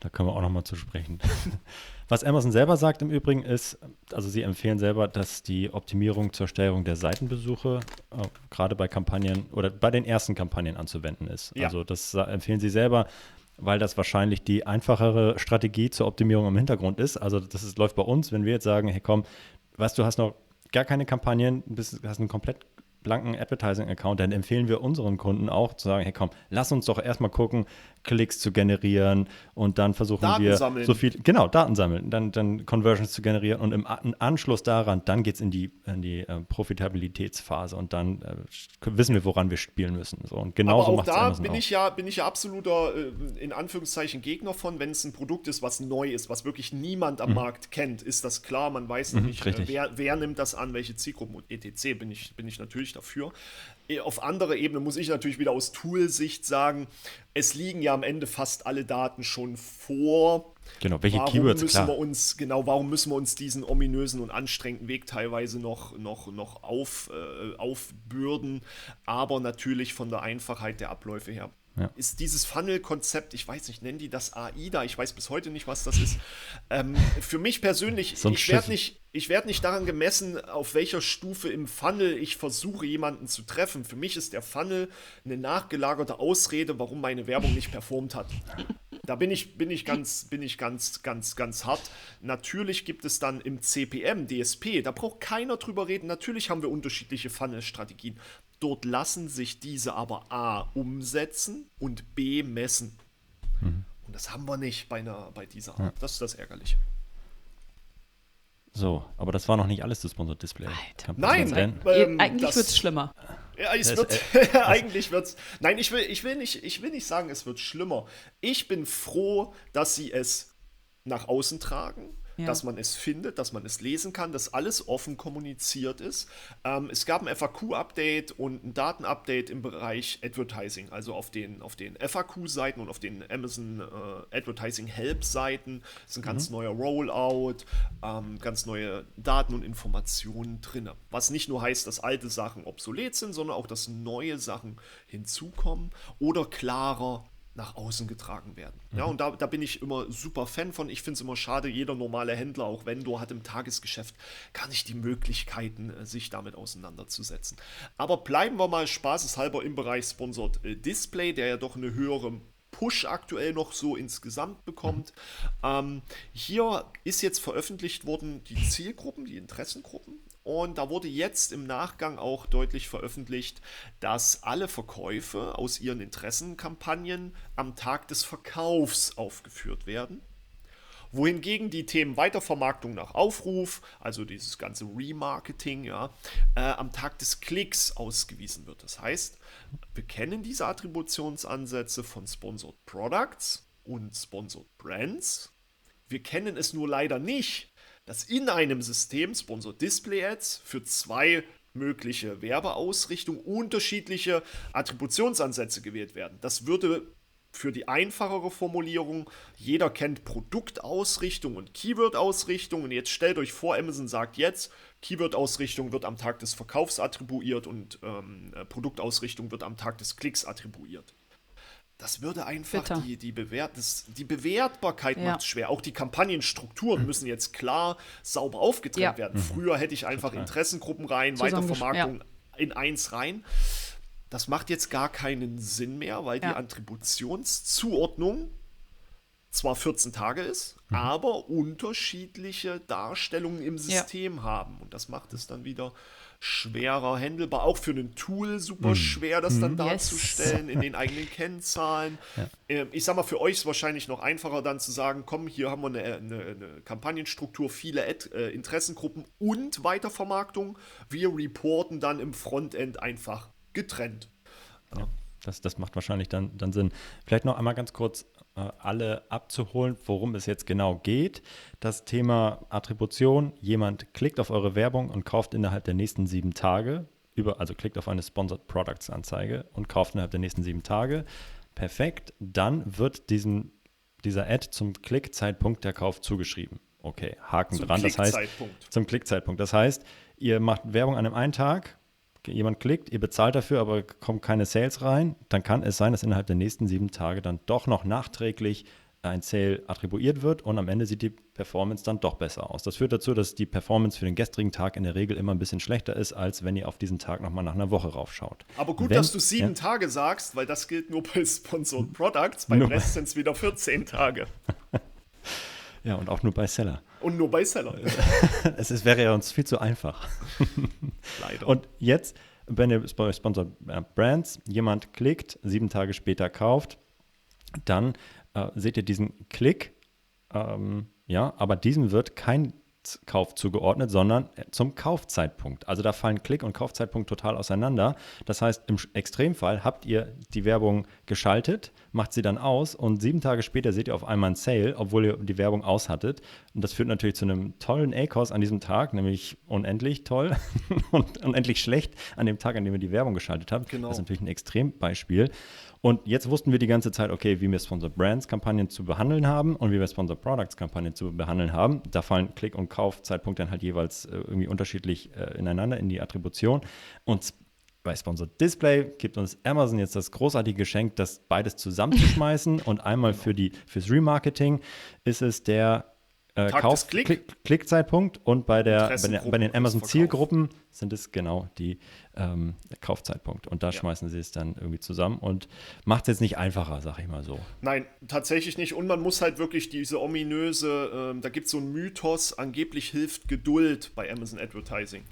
Da können wir auch nochmal zu sprechen. Was Amazon selber sagt im Übrigen ist, also sie empfehlen selber, dass die Optimierung zur Steuerung der Seitenbesuche äh, gerade bei Kampagnen oder bei den ersten Kampagnen anzuwenden ist. Ja. Also das empfehlen sie selber, weil das wahrscheinlich die einfachere Strategie zur Optimierung im Hintergrund ist. Also das ist, läuft bei uns, wenn wir jetzt sagen, hey komm, weißt du, hast noch gar keine Kampagnen, bist, hast einen komplett blanken Advertising-Account, dann empfehlen wir unseren Kunden auch zu sagen, hey komm, lass uns doch erstmal gucken, Klicks zu generieren und dann versuchen Daten wir sammeln. so viel, genau, Daten sammeln, dann, dann Conversions zu generieren und im, im Anschluss daran, dann geht es in die, in die äh, Profitabilitätsphase und dann äh, wissen wir, woran wir spielen müssen. So, und genauso Aber auch da bin ich, ja, bin ich ja absoluter, äh, in Anführungszeichen, Gegner von, wenn es ein Produkt ist, was neu ist, was wirklich niemand am mhm. Markt kennt, ist das klar, man weiß mhm, nicht, äh, wer, wer nimmt das an, welche Zielgruppen und etc. bin ich, bin ich natürlich völlig dafür. Äh, auf anderer Ebene muss ich natürlich wieder aus Tool-Sicht sagen, es liegen ja am Ende fast alle Daten schon vor. Genau, welche warum Keywords müssen klar. wir uns genau, warum müssen wir uns diesen ominösen und anstrengenden Weg teilweise noch noch noch auf, äh, aufbürden, aber natürlich von der Einfachheit der Abläufe her ja. ist dieses Funnel-Konzept, ich weiß nicht, nennen die das AIDA, ich weiß bis heute nicht, was das ist. Ähm, für mich persönlich, so ich werde nicht, werd nicht daran gemessen, auf welcher Stufe im Funnel ich versuche, jemanden zu treffen. Für mich ist der Funnel eine nachgelagerte Ausrede, warum meine Werbung nicht performt hat. Da bin ich, bin ich ganz, bin ich ganz, ganz, ganz hart. Natürlich gibt es dann im CPM, DSP, da braucht keiner drüber reden. Natürlich haben wir unterschiedliche Funnel-Strategien. Dort lassen sich diese aber A umsetzen und B messen. Mhm. Und das haben wir nicht bei, einer, bei dieser Art. Ja. Das ist das Ärgerliche. So, aber das war noch nicht alles das Sponsored Display. Nein, ähm, eigentlich wird es schlimmer. Ja, es wird, äh, eigentlich wird's. Nein, ich will, ich will nicht, ich will nicht sagen, es wird schlimmer. Ich bin froh, dass sie es nach außen tragen ja. dass man es findet, dass man es lesen kann, dass alles offen kommuniziert ist. Ähm, es gab ein FAQ-Update und ein Daten-Update im Bereich Advertising, also auf den, auf den FAQ-Seiten und auf den Amazon äh, Advertising Help-Seiten ist ein ganz mhm. neuer Rollout, ähm, ganz neue Daten und Informationen drin. Was nicht nur heißt, dass alte Sachen obsolet sind, sondern auch, dass neue Sachen hinzukommen oder klarer nach außen getragen werden. Mhm. Ja, und da, da bin ich immer super Fan von. Ich finde es immer schade, jeder normale Händler, auch Vendor, hat im Tagesgeschäft gar nicht die Möglichkeiten, äh, sich damit auseinanderzusetzen. Aber bleiben wir mal spaßeshalber im Bereich Sponsored äh, Display, der ja doch eine höhere Push aktuell noch so insgesamt bekommt. Mhm. Ähm, hier ist jetzt veröffentlicht worden die Zielgruppen, die Interessengruppen. Und da wurde jetzt im Nachgang auch deutlich veröffentlicht, dass alle Verkäufe aus ihren Interessenkampagnen am Tag des Verkaufs aufgeführt werden. Wohingegen die Themen Weitervermarktung nach Aufruf, also dieses ganze Remarketing, ja, äh, am Tag des Klicks ausgewiesen wird. Das heißt, wir kennen diese Attributionsansätze von Sponsored Products und Sponsored Brands. Wir kennen es nur leider nicht dass in einem System Sponsored Display Ads für zwei mögliche Werbeausrichtungen unterschiedliche Attributionsansätze gewählt werden. Das würde für die einfachere Formulierung, jeder kennt Produktausrichtung und Keyword-Ausrichtung. Und jetzt stellt euch vor, Amazon sagt jetzt, Keyword-Ausrichtung wird am Tag des Verkaufs attribuiert und ähm, Produktausrichtung wird am Tag des Klicks attribuiert. Das würde einfach die, die, Bewert das, die Bewertbarkeit ja. macht schwer. Auch die Kampagnenstrukturen mhm. müssen jetzt klar sauber aufgetrennt ja. werden. Mhm. Früher hätte ich einfach Total. Interessengruppen rein, Weitervermarktung ja. in eins rein. Das macht jetzt gar keinen Sinn mehr, weil die Attributionszuordnung zwar 14 Tage ist, mhm. aber unterschiedliche Darstellungen im System haben. Und das macht es dann wieder schwerer handelbar. Auch für ein Tool super mm. schwer, das dann mm. darzustellen yes. in den eigenen Kennzahlen. Ja. Ähm, ich sag mal, für euch ist es wahrscheinlich noch einfacher dann zu sagen, komm, hier haben wir eine, eine, eine Kampagnenstruktur, viele Ad, äh, Interessengruppen und Weitervermarktung. Wir reporten dann im Frontend einfach getrennt. Ja. Das, das macht wahrscheinlich dann, dann Sinn. Vielleicht noch einmal ganz kurz alle abzuholen, worum es jetzt genau geht. Das Thema Attribution, jemand klickt auf eure Werbung und kauft innerhalb der nächsten sieben Tage, über, also klickt auf eine Sponsored Products Anzeige und kauft innerhalb der nächsten sieben Tage. Perfekt, dann wird diesem, dieser Ad zum Klickzeitpunkt der Kauf zugeschrieben. Okay, Haken zum dran. Das heißt, zum Klickzeitpunkt. Das heißt, ihr macht Werbung an einem einen Tag jemand klickt, ihr bezahlt dafür, aber kommt keine Sales rein, dann kann es sein, dass innerhalb der nächsten sieben Tage dann doch noch nachträglich ein Sale attribuiert wird und am Ende sieht die Performance dann doch besser aus. Das führt dazu, dass die Performance für den gestrigen Tag in der Regel immer ein bisschen schlechter ist, als wenn ihr auf diesen Tag nochmal nach einer Woche raufschaut. Aber gut, wenn, dass du sieben ja? Tage sagst, weil das gilt nur bei Sponsored Products, beim Rest sind es wieder 14 Tage. Ja, und auch nur bei Seller. Und nur bei Seller. es ist, wäre ja uns viel zu einfach. Leider. Und jetzt, wenn ihr bei Sponsor äh, Brands jemand klickt, sieben Tage später kauft, dann äh, seht ihr diesen Klick, ähm, ja, aber diesem wird kein Produktkauf zugeordnet, sondern zum Kaufzeitpunkt. Also da fallen Klick- und Kaufzeitpunkt total auseinander. Das heißt, im Extremfall habt ihr die Werbung geschaltet, macht sie dann aus und sieben Tage später seht ihr auf einmal ein Sale, obwohl ihr die Werbung aushattet. Und das führt natürlich zu einem tollen A-Kurs an diesem Tag, nämlich unendlich toll und unendlich schlecht an dem Tag, an dem ihr die Werbung geschaltet habt. Genau. Das ist natürlich ein Extrembeispiel. Und jetzt wussten wir die ganze Zeit, okay, wie wir Sponsor Brands Kampagnen zu behandeln haben und wie wir Sponsor Products Kampagnen zu behandeln haben. Da fallen Klick- und Kaufzeitpunkte dann halt jeweils äh, irgendwie unterschiedlich äh, ineinander in die Attribution. Und bei Sponsor Display gibt uns Amazon jetzt das großartige Geschenk, das beides zusammenzuschmeißen und einmal für die fürs Remarketing ist es der äh, Kauf Klick. Klick, Klickzeitpunkt und bei der, bei, der, bei den Amazon Zielgruppen sind es genau die ähm, Kaufzeitpunkt. Und da ja. schmeißen sie es dann irgendwie zusammen und macht es jetzt nicht einfacher, sag ich mal so. Nein, tatsächlich nicht. Und man muss halt wirklich diese ominöse, ähm, da gibt es so einen Mythos, angeblich hilft Geduld bei Amazon Advertising.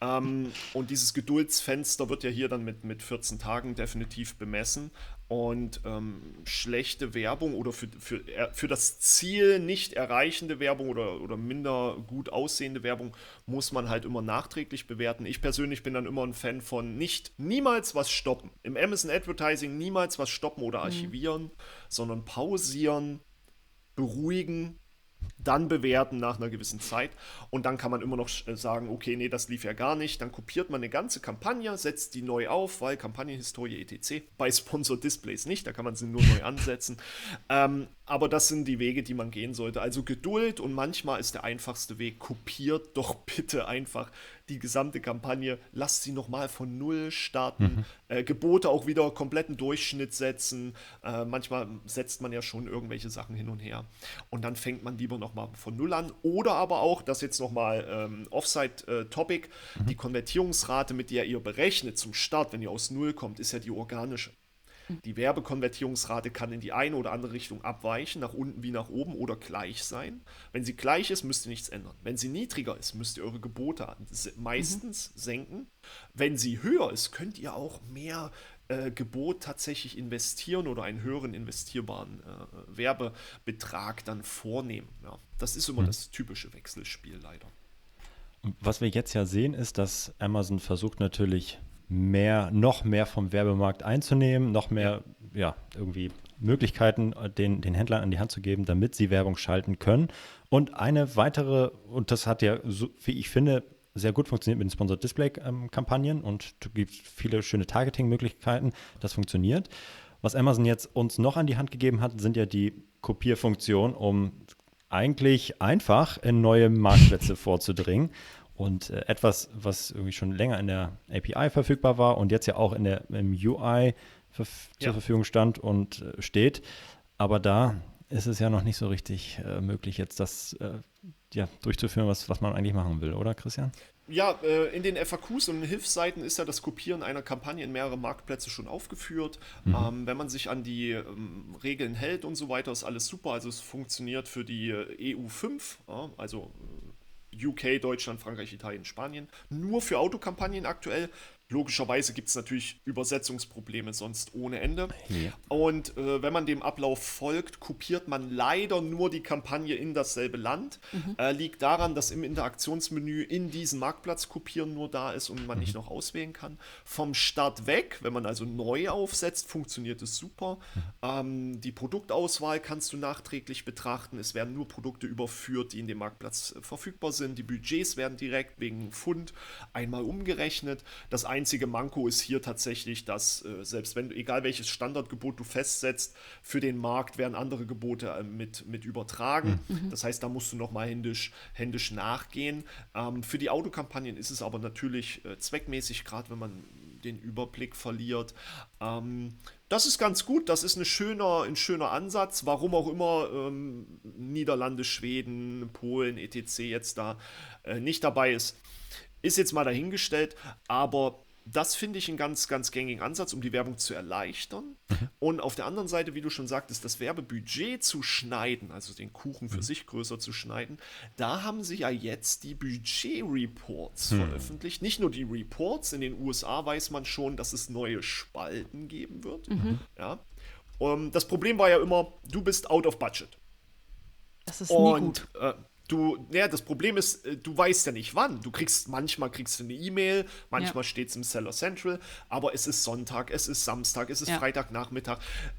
Ja. ähm, und dieses Geduldsfenster wird ja hier dann mit, mit 14 Tagen definitiv bemessen. Und ähm, schlechte Werbung oder für, für, für das Ziel nicht erreichende Werbung oder, oder minder gut aussehende Werbung muss man halt immer nachträglich bewerten. Ich persönlich bin dann immer ein Fan von nicht niemals was stoppen. Im Amazon Advertising niemals was stoppen oder mhm. archivieren, mhm. sondern pausieren, beruhigen, dann bewerten nach einer gewissen Zeit und dann kann man immer noch äh, sagen, okay, nee, das lief ja gar nicht. Dann kopiert man eine ganze Kampagne, setzt die neu auf, weil Kampagnenhistorie etc. Bei Sponsor Displays nicht, da kann man sie nur neu ansetzen. Ähm, aber das sind die Wege, die man gehen sollte. Also Geduld und manchmal ist der einfachste Weg, kopiert doch bitte einfach die gesamte Kampagne, lasst sie nochmal von Null starten, mhm. äh, Gebote auch wieder kompletten Durchschnitt setzen. Äh, manchmal setzt man ja schon irgendwelche Sachen hin und her. Und dann fängt man lieber nochmal von Null an. Oder aber auch, das jetzt nochmal ähm, Offside-Topic, äh, mhm. die Konvertierungsrate, mit der ihr berechnet zum Start, wenn ihr aus Null kommt, ist ja die organische. Die Werbekonvertierungsrate kann in die eine oder andere Richtung abweichen, nach unten wie nach oben oder gleich sein. Wenn sie gleich ist, müsst ihr nichts ändern. Wenn sie niedriger ist, müsst ihr eure Gebote meistens mhm. senken. Wenn sie höher ist, könnt ihr auch mehr äh, Gebot tatsächlich investieren oder einen höheren investierbaren äh, Werbebetrag dann vornehmen. Ja, das ist immer mhm. das typische Wechselspiel leider. Was wir jetzt ja sehen, ist, dass Amazon versucht natürlich mehr, noch mehr vom Werbemarkt einzunehmen, noch mehr, ja, irgendwie Möglichkeiten den, den Händlern an die Hand zu geben, damit sie Werbung schalten können. Und eine weitere, und das hat ja, so, wie ich finde, sehr gut funktioniert mit den Sponsored Display-Kampagnen ähm, und du gibst viele schöne Targeting-Möglichkeiten. Das funktioniert. Was Amazon jetzt uns noch an die Hand gegeben hat, sind ja die Kopierfunktionen, um eigentlich einfach in neue Marktplätze vorzudringen. Und äh, etwas, was irgendwie schon länger in der API verfügbar war und jetzt ja auch in der, im UI ver ja. zur Verfügung stand und äh, steht. Aber da ist es ja noch nicht so richtig äh, möglich, jetzt das äh, ja, durchzuführen, was, was man eigentlich machen will, oder Christian? Ja, äh, in den FAQs und Hilfsseiten ist ja das Kopieren einer Kampagne in mehrere Marktplätze schon aufgeführt. Mhm. Ähm, wenn man sich an die ähm, Regeln hält und so weiter, ist alles super. Also es funktioniert für die äh, EU5, ja, also UK, Deutschland, Frankreich, Italien, Spanien. Nur für Autokampagnen aktuell. Logischerweise gibt es natürlich Übersetzungsprobleme sonst ohne Ende. Ja. Und äh, wenn man dem Ablauf folgt, kopiert man leider nur die Kampagne in dasselbe Land. Mhm. Äh, liegt daran, dass im Interaktionsmenü in diesem Marktplatz kopieren nur da ist und man mhm. nicht noch auswählen kann. Vom Start weg, wenn man also neu aufsetzt, funktioniert es super. Mhm. Ähm, die Produktauswahl kannst du nachträglich betrachten. Es werden nur Produkte überführt, die in dem Marktplatz äh, verfügbar sind. Die Budgets werden direkt wegen Pfund einmal umgerechnet. Das einzige Manko ist hier tatsächlich, dass äh, selbst wenn, egal welches Standardgebot du festsetzt, für den Markt werden andere Gebote äh, mit, mit übertragen. Mhm. Das heißt, da musst du nochmal händisch, händisch nachgehen. Ähm, für die Autokampagnen ist es aber natürlich äh, zweckmäßig, gerade wenn man den Überblick verliert. Ähm, das ist ganz gut, das ist eine schöner, ein schöner Ansatz, warum auch immer ähm, Niederlande, Schweden, Polen, etc. jetzt da äh, nicht dabei ist. Ist jetzt mal dahingestellt, aber das finde ich einen ganz, ganz gängigen Ansatz, um die Werbung zu erleichtern. Mhm. Und auf der anderen Seite, wie du schon sagtest, das Werbebudget zu schneiden, also den Kuchen für mhm. sich größer zu schneiden, da haben sie ja jetzt die Budget-Reports mhm. veröffentlicht. Nicht nur die Reports, in den USA weiß man schon, dass es neue Spalten geben wird. Mhm. Ja. Um, das Problem war ja immer, du bist out of budget. Das ist Und, nie gut. Äh, Du, ja, das Problem ist, äh, du weißt ja nicht wann. Du kriegst, manchmal kriegst du eine E-Mail, manchmal ja. steht es im Seller Central, aber es ist Sonntag, es ist Samstag, es ist ja. Freitagnachmittag.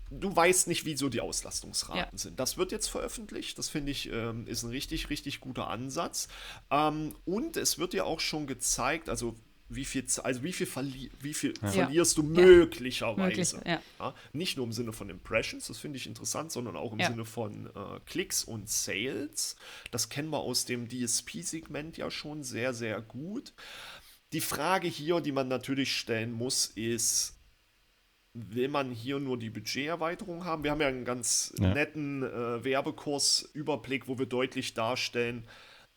Du weißt nicht, wie so die Auslastungsraten ja. sind. Das wird jetzt veröffentlicht. Das finde ich, ähm, ist ein richtig, richtig guter Ansatz. Ähm, und es wird ja auch schon gezeigt, also wie viel, also wie viel, verli wie viel ja. verlierst du möglicherweise. Möglich, ja. Nicht nur im Sinne von Impressions, das finde ich interessant, sondern auch im Sinne von äh, Klicks und Sales. Das kennen wir aus dem DSP-Segment ja schon sehr, sehr gut. Die Frage hier, die man natürlich stellen muss, ist, will man hier nur die Budgeterweiterung haben? Wir haben ja einen ganz ja. netten äh, Werbekurs-Überblick, wo wir deutlich darstellen,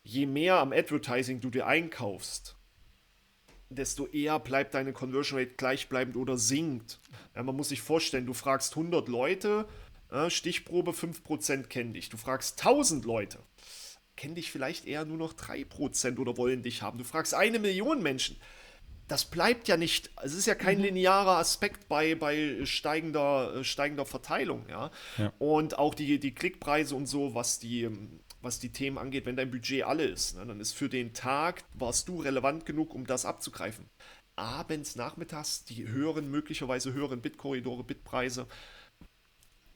je mehr am Advertising du dir einkaufst, desto eher bleibt deine Conversion Rate gleichbleibend oder sinkt. Ja, man muss sich vorstellen, du fragst 100 Leute, äh, Stichprobe 5% kennen dich. Du fragst 1000 Leute, kennen dich vielleicht eher nur noch 3% oder wollen dich haben. Du fragst eine Million Menschen. Das bleibt ja nicht, es ist ja kein mhm. linearer Aspekt bei, bei steigender, steigender Verteilung, ja? ja. Und auch die, die Klickpreise und so, was die, was die Themen angeht, wenn dein Budget alle ist. Ne, dann ist für den Tag, warst du relevant genug, um das abzugreifen. Abends, nachmittags, die höheren, möglicherweise höheren Bitkorridore, Bitpreise,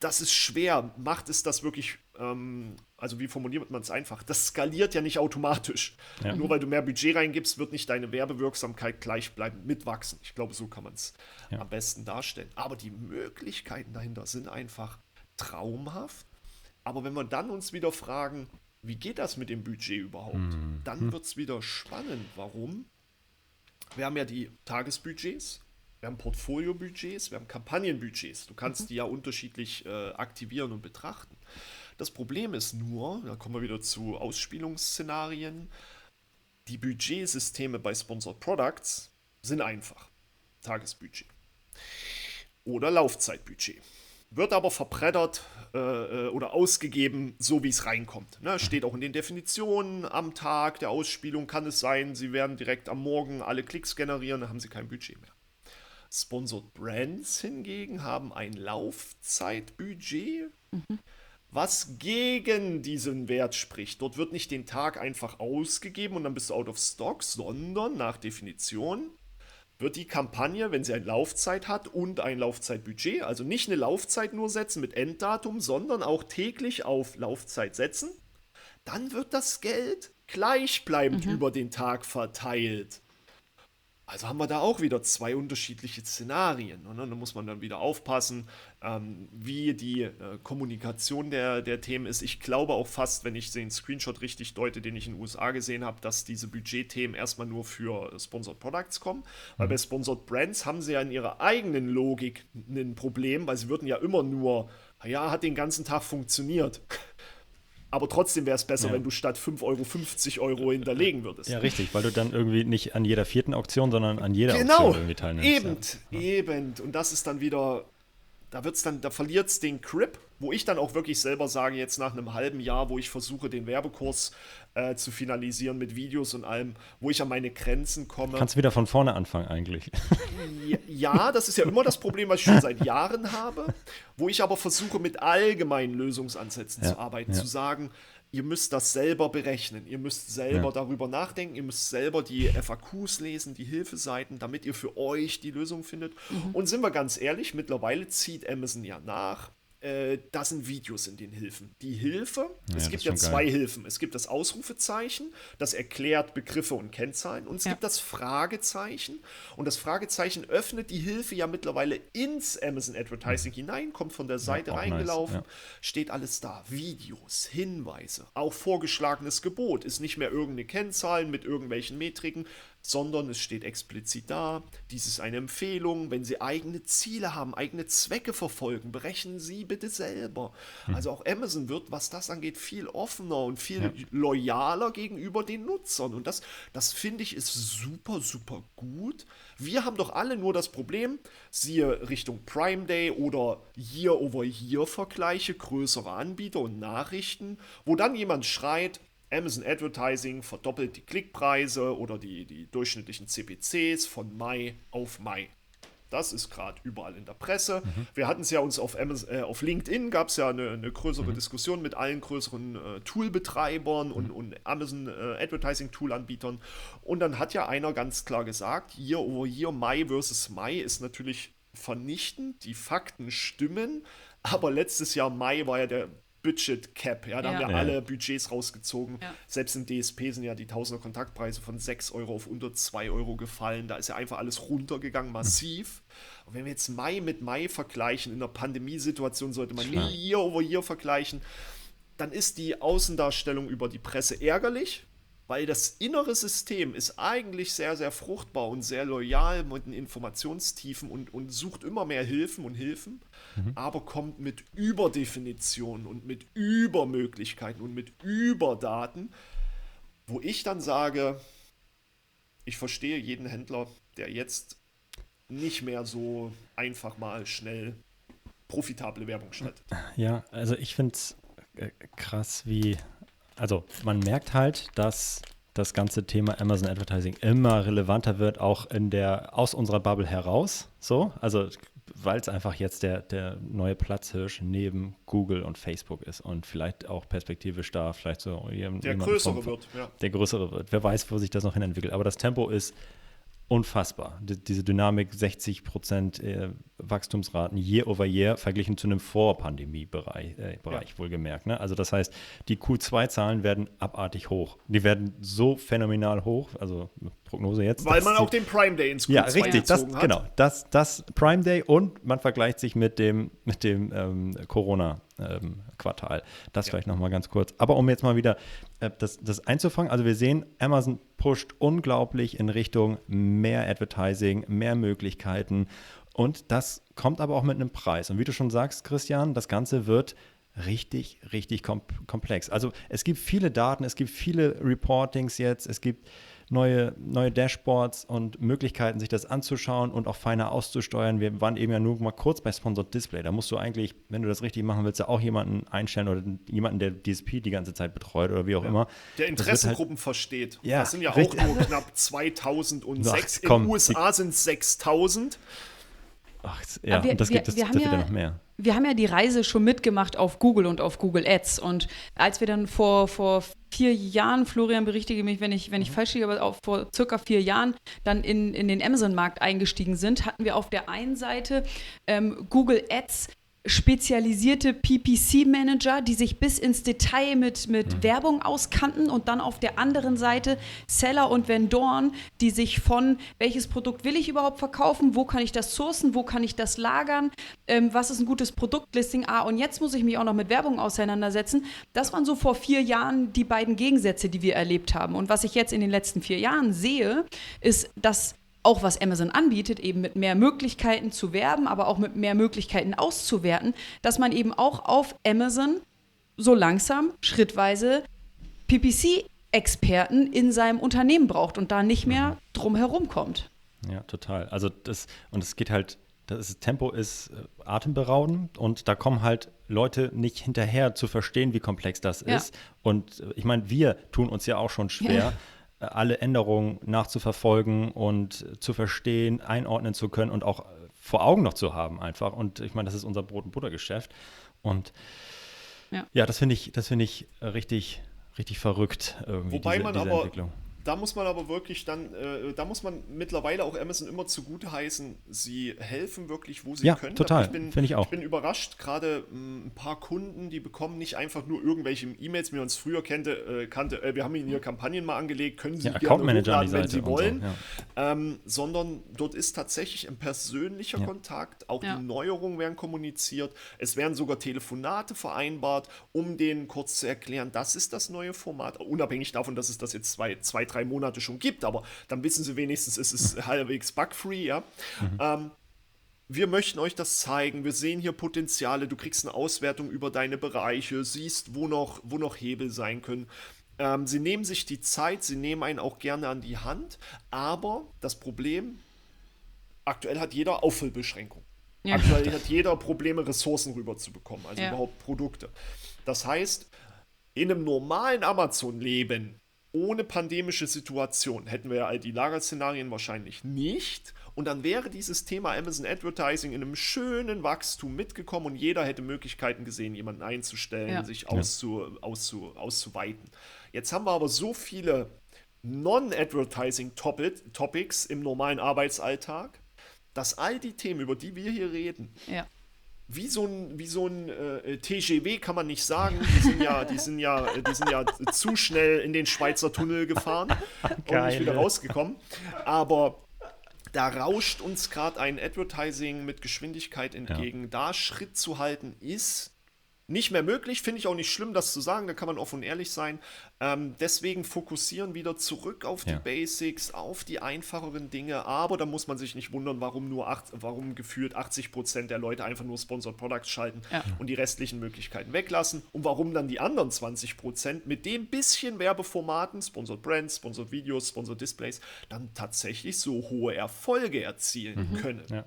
das ist schwer. Macht es das wirklich, ähm, also wie formuliert man es einfach? Das skaliert ja nicht automatisch. Ja. Nur weil du mehr Budget reingibst, wird nicht deine Werbewirksamkeit gleichbleibend mitwachsen. Ich glaube, so kann man es ja. am besten darstellen. Aber die Möglichkeiten dahinter sind einfach traumhaft. Aber wenn wir dann uns wieder fragen, wie geht das mit dem Budget überhaupt? Mhm. Dann wird es wieder spannend. Warum? Wir haben ja die Tagesbudgets, wir haben Portfoliobudgets, wir haben Kampagnenbudgets. Du kannst mhm. die ja unterschiedlich äh, aktivieren und betrachten. Das Problem ist nur, da kommen wir wieder zu Ausspielungsszenarien, die Budgetsysteme bei Sponsored Products sind einfach. Tagesbudget. Oder Laufzeitbudget. Wird aber verbrettert äh, äh, oder ausgegeben, so wie es reinkommt. Ne? Steht auch in den Definitionen am Tag der Ausspielung kann es sein, sie werden direkt am Morgen alle Klicks generieren, dann haben sie kein Budget mehr. Sponsored Brands hingegen haben ein Laufzeitbudget, mhm. was gegen diesen Wert spricht. Dort wird nicht den Tag einfach ausgegeben und dann bist du out of stock, sondern nach Definition wird die Kampagne, wenn sie eine Laufzeit hat und ein Laufzeitbudget, also nicht eine Laufzeit nur setzen mit Enddatum, sondern auch täglich auf Laufzeit setzen, dann wird das Geld gleichbleibend mhm. über den Tag verteilt. Also haben wir da auch wieder zwei unterschiedliche Szenarien. Und ne? da muss man dann wieder aufpassen, ähm, wie die äh, Kommunikation der, der Themen ist. Ich glaube auch fast, wenn ich den Screenshot richtig deute, den ich in den USA gesehen habe, dass diese Budgetthemen erstmal nur für Sponsored Products kommen. Weil mhm. bei Sponsored Brands haben sie ja in ihrer eigenen Logik ein Problem, weil sie würden ja immer nur, ja, hat den ganzen Tag funktioniert. Aber trotzdem wäre es besser, ja. wenn du statt 5 Euro 50 Euro hinterlegen würdest. Ja, richtig, weil du dann irgendwie nicht an jeder vierten Auktion, sondern an jeder genau, Auktion irgendwie teilnimmst. Eben, ja. eben. Und das ist dann wieder da wird's dann, da verliert es den Grip, wo ich dann auch wirklich selber sage, jetzt nach einem halben Jahr, wo ich versuche, den Werbekurs äh, zu finalisieren mit Videos und allem, wo ich an meine Grenzen komme. Kannst wieder von vorne anfangen eigentlich. Ja, das ist ja immer das Problem, was ich schon seit Jahren habe, wo ich aber versuche, mit allgemeinen Lösungsansätzen ja, zu arbeiten, ja. zu sagen, ihr müsst das selber berechnen. Ihr müsst selber ja. darüber nachdenken. Ihr müsst selber die FAQs lesen, die Hilfeseiten, damit ihr für euch die Lösung findet. Mhm. Und sind wir ganz ehrlich, mittlerweile zieht Amazon ja nach äh, das sind Videos in den Hilfen. Die Hilfe, ja, es gibt ja zwei geil. Hilfen. Es gibt das Ausrufezeichen, das erklärt Begriffe und Kennzahlen. Und es ja. gibt das Fragezeichen. Und das Fragezeichen öffnet die Hilfe ja mittlerweile ins Amazon Advertising mhm. hinein, kommt von der Seite ja, reingelaufen, nice. steht alles da. Videos, Hinweise, auch vorgeschlagenes Gebot ist nicht mehr irgendeine Kennzahlen mit irgendwelchen Metriken, sondern es steht explizit da, dies ist eine Empfehlung, wenn Sie eigene Ziele haben, eigene Zwecke verfolgen, berechnen Sie bitte selber. Hm. Also auch Amazon wird, was das angeht, viel offener und viel ja. loyaler gegenüber den Nutzern. Und das, das finde ich ist super, super gut. Wir haben doch alle nur das Problem, siehe Richtung Prime Day oder Year-over-Year-Vergleiche größere Anbieter und Nachrichten, wo dann jemand schreit, Amazon Advertising verdoppelt die Klickpreise oder die, die durchschnittlichen CPCs von Mai auf Mai. Das ist gerade überall in der Presse. Mhm. Wir hatten es ja uns auf, Amazon, äh, auf LinkedIn, gab es ja eine, eine größere mhm. Diskussion mit allen größeren äh, Toolbetreibern mhm. und, und Amazon äh, Advertising Tool-Anbietern. Und dann hat ja einer ganz klar gesagt, Year over Year, Mai versus Mai ist natürlich vernichtend. Die Fakten stimmen. Aber letztes Jahr Mai war ja der Budget Cap. Ja, da ja. haben wir ja. alle Budgets rausgezogen. Ja. Selbst im DSP sind ja die Tausender Kontaktpreise von 6 Euro auf unter 2 Euro gefallen. Da ist ja einfach alles runtergegangen, massiv. Und wenn wir jetzt Mai mit Mai vergleichen, in der Pandemiesituation sollte man nie Year over Year vergleichen, dann ist die Außendarstellung über die Presse ärgerlich, weil das innere System ist eigentlich sehr, sehr fruchtbar und sehr loyal mit den Informationstiefen und, und sucht immer mehr Hilfen und Hilfen, mhm. aber kommt mit Überdefinitionen und mit Übermöglichkeiten und mit Überdaten, wo ich dann sage, ich verstehe jeden Händler, der jetzt nicht mehr so einfach mal schnell profitable Werbung schaltet. Ja, also ich finde es äh, krass, wie also man merkt halt, dass das ganze Thema Amazon Advertising immer relevanter wird, auch in der, aus unserer Bubble heraus. So, also weil es einfach jetzt der, der neue Platzhirsch neben Google und Facebook ist und vielleicht auch perspektivisch da vielleicht so der größere vom, wird, ja. Der größere wird. Wer weiß, wo sich das noch hin entwickelt. Aber das Tempo ist unfassbar. Die, diese Dynamik, 60 Prozent äh, Wachstumsraten year over year verglichen zu einem Vor-Pandemie-Bereich, äh, Bereich, ja. wohlgemerkt. Ne? Also das heißt, die Q2-Zahlen werden abartig hoch. Die werden so phänomenal hoch, also Prognose jetzt. Weil man auch den Prime Day ins Q2 Ja, richtig, das, hat. genau. Das, das Prime Day und man vergleicht sich mit dem, mit dem ähm, Corona- ähm, Quartal. Das ja. vielleicht nochmal ganz kurz. Aber um jetzt mal wieder äh, das, das einzufangen, also wir sehen, Amazon pusht unglaublich in Richtung mehr Advertising, mehr Möglichkeiten und das kommt aber auch mit einem Preis. Und wie du schon sagst, Christian, das Ganze wird richtig, richtig komplex. Also es gibt viele Daten, es gibt viele Reportings jetzt, es gibt neue, neue Dashboards und Möglichkeiten, sich das anzuschauen und auch feiner auszusteuern. Wir waren eben ja nur mal kurz bei Sponsored Display. Da musst du eigentlich, wenn du das richtig machen willst, ja auch jemanden einstellen oder jemanden, der DSP die ganze Zeit betreut oder wie auch ja. immer. Der Interessengruppen halt, versteht. Ja, das sind ja richtig. auch nur knapp 2006. Ach, komm, In den USA sind es 6000. Ach, ja, wir, und das wir, gibt es wieder ja, noch mehr. Wir haben ja die Reise schon mitgemacht auf Google und auf Google Ads. Und als wir dann vor, vor vier Jahren, Florian berichtige mich, wenn ich, wenn ich mhm. falsch liege, aber auch vor circa vier Jahren dann in, in den Amazon-Markt eingestiegen sind, hatten wir auf der einen Seite ähm, Google Ads spezialisierte PPC-Manager, die sich bis ins Detail mit, mit mhm. Werbung auskannten und dann auf der anderen Seite Seller und Vendoren, die sich von welches Produkt will ich überhaupt verkaufen, wo kann ich das sourcen, wo kann ich das lagern, ähm, was ist ein gutes Produktlisting, ah und jetzt muss ich mich auch noch mit Werbung auseinandersetzen. Das waren so vor vier Jahren die beiden Gegensätze, die wir erlebt haben. Und was ich jetzt in den letzten vier Jahren sehe, ist, dass auch was Amazon anbietet, eben mit mehr Möglichkeiten zu werben, aber auch mit mehr Möglichkeiten auszuwerten, dass man eben auch auf Amazon so langsam, schrittweise PPC-Experten in seinem Unternehmen braucht und da nicht mehr drum herum kommt. Ja, total. Also das, und es geht halt, das Tempo ist äh, atemberaubend und da kommen halt Leute nicht hinterher zu verstehen, wie komplex das ja. ist. Und äh, ich meine, wir tun uns ja auch schon schwer. Ja alle Änderungen nachzuverfolgen und zu verstehen, einordnen zu können und auch vor Augen noch zu haben einfach. Und ich meine, das ist unser Brot- und Buttergeschäft. Und ja, ja das finde ich, das finde ich richtig, richtig verrückt irgendwie. Wobei diese, man diese aber Entwicklung da muss man aber wirklich dann, äh, da muss man mittlerweile auch Amazon immer zugute heißen, sie helfen wirklich, wo sie ja, können. Total, finde ich auch. Ich bin überrascht, gerade hm, ein paar Kunden, die bekommen nicht einfach nur irgendwelche E-Mails, wie man es früher kannte, äh, kannte äh, wir haben ihnen hier Kampagnen mal angelegt, können sie ja, Account Manager hochladen, wenn sie wollen, so, ja. ähm, sondern dort ist tatsächlich ein persönlicher ja. Kontakt, auch die Neuerungen werden kommuniziert, es werden sogar Telefonate vereinbart, um denen kurz zu erklären, das ist das neue Format, unabhängig davon, dass es das jetzt zwei, zwei drei Monate schon gibt, aber dann wissen sie wenigstens, es ist mhm. halbwegs bugfree, ja. Mhm. Ähm, wir möchten euch das zeigen. Wir sehen hier Potenziale. Du kriegst eine Auswertung über deine Bereiche, siehst, wo noch, wo noch Hebel sein können. Ähm, sie nehmen sich die Zeit, sie nehmen einen auch gerne an die Hand, aber das Problem, aktuell hat jeder Auffüllbeschränkung. Ja. Aktuell hat jeder Probleme, Ressourcen rüberzubekommen, also ja. überhaupt Produkte. Das heißt, in einem normalen Amazon-Leben ohne pandemische Situation hätten wir ja all die Lagerszenarien wahrscheinlich nicht. Und dann wäre dieses Thema Amazon Advertising in einem schönen Wachstum mitgekommen und jeder hätte Möglichkeiten gesehen, jemanden einzustellen, ja. sich auszu, auszu, auszuweiten. Jetzt haben wir aber so viele Non-Advertising Topics im normalen Arbeitsalltag, dass all die Themen, über die wir hier reden, ja wie so ein, wie so ein äh, TGW kann man nicht sagen. Die sind ja, die sind ja, die sind ja zu schnell in den Schweizer Tunnel gefahren und nicht wieder rausgekommen. Aber da rauscht uns gerade ein Advertising mit Geschwindigkeit entgegen. Ja. Da Schritt zu halten ist nicht mehr möglich. Finde ich auch nicht schlimm, das zu sagen. Da kann man offen und ehrlich sein. Ähm, deswegen fokussieren wieder zurück auf die ja. Basics, auf die einfacheren Dinge. Aber da muss man sich nicht wundern, warum nur acht, warum gefühlt 80 Prozent der Leute einfach nur Sponsored Products schalten ja. und die restlichen Möglichkeiten weglassen. Und warum dann die anderen 20 Prozent mit dem bisschen Werbeformaten, Sponsored Brands, Sponsored Videos, Sponsored Displays, dann tatsächlich so hohe Erfolge erzielen mhm. können. Ja.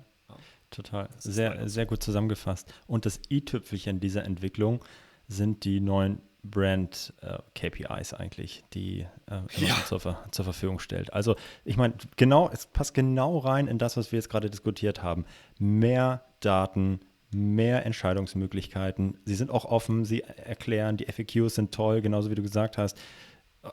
Total. Sehr, sehr gut zusammengefasst. Und das i-Tüpfelchen dieser Entwicklung sind die neuen Brand-KPIs äh, eigentlich, die äh, ja. zur, zur, Verfügung stellt. Also ich meine, genau, es passt genau rein in das, was wir jetzt gerade diskutiert haben. Mehr Daten, mehr Entscheidungsmöglichkeiten. Sie sind auch offen, sie erklären, die FAQs sind toll, genauso wie du gesagt hast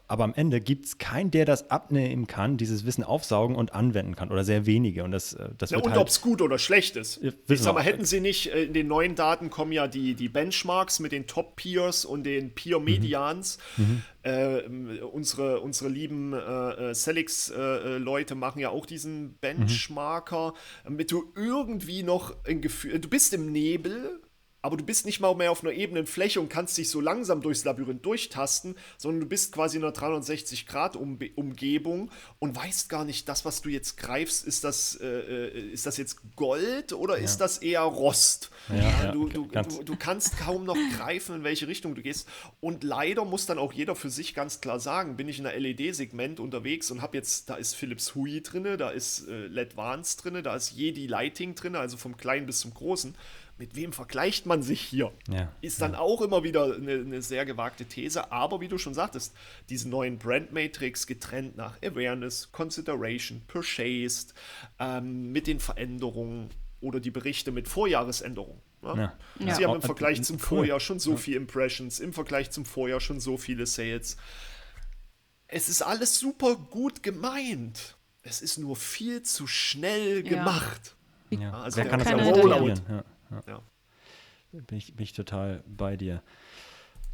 aber am Ende gibt es keinen, der das abnehmen kann, dieses Wissen aufsaugen und anwenden kann oder sehr wenige. Und das, äh, das ja, und halt, ob es gut oder schlecht ist. Ich sag mal, hätten sie nicht, äh, in den neuen Daten kommen ja die, die Benchmarks mit den Top-Peers und den Peer-Medians. Mhm. mhm. Äh, unsere, unsere lieben äh, Celix-Leute äh, machen ja auch diesen Benchmarker, mhm. damit du irgendwie noch ein Gefühl, du bist im Nebel, aber du bist nicht mal mehr auf einer ebenen Fläche und kannst dich so langsam durchs Labyrinth durchtasten, sondern du bist quasi in einer 360-Grad-Umgebung und weißt gar nicht, das, was du jetzt greifst, ist das, äh, äh, ist das jetzt Gold oder ja. ist das eher Rost? Ja, ja, du, du, du, du, kannst kaum noch greifen, in welche Richtung du gehst. Und leider muss dann auch jeder für sich ganz klar sagen, bin ich in der LED-Segment unterwegs und habe jetzt, da ist Philips Hui drin, da ist äh, LED Vans drin, da ist Jedi Lighting drin, also vom Kleinen bis zum Großen mit wem vergleicht man sich hier? Ja, ist dann ja. auch immer wieder eine, eine, sehr gewagte These. Aber wie du schon sagtest, diese neuen Brand Matrix getrennt nach Awareness, Consideration, Purchased, ähm, mit den Veränderungen oder die Berichte mit Vorjahresänderungen. Ne? Ja. Sie haben im Vergleich zum Vorjahr schon so viele Impressions, im Vergleich zum Vorjahr schon so viele Sales. Es ist alles super gut gemeint. Es ist nur viel zu schnell gemacht. Ja. Also Wer kann das Rollout. Ja. Ja. Bin, ich, bin ich total bei dir.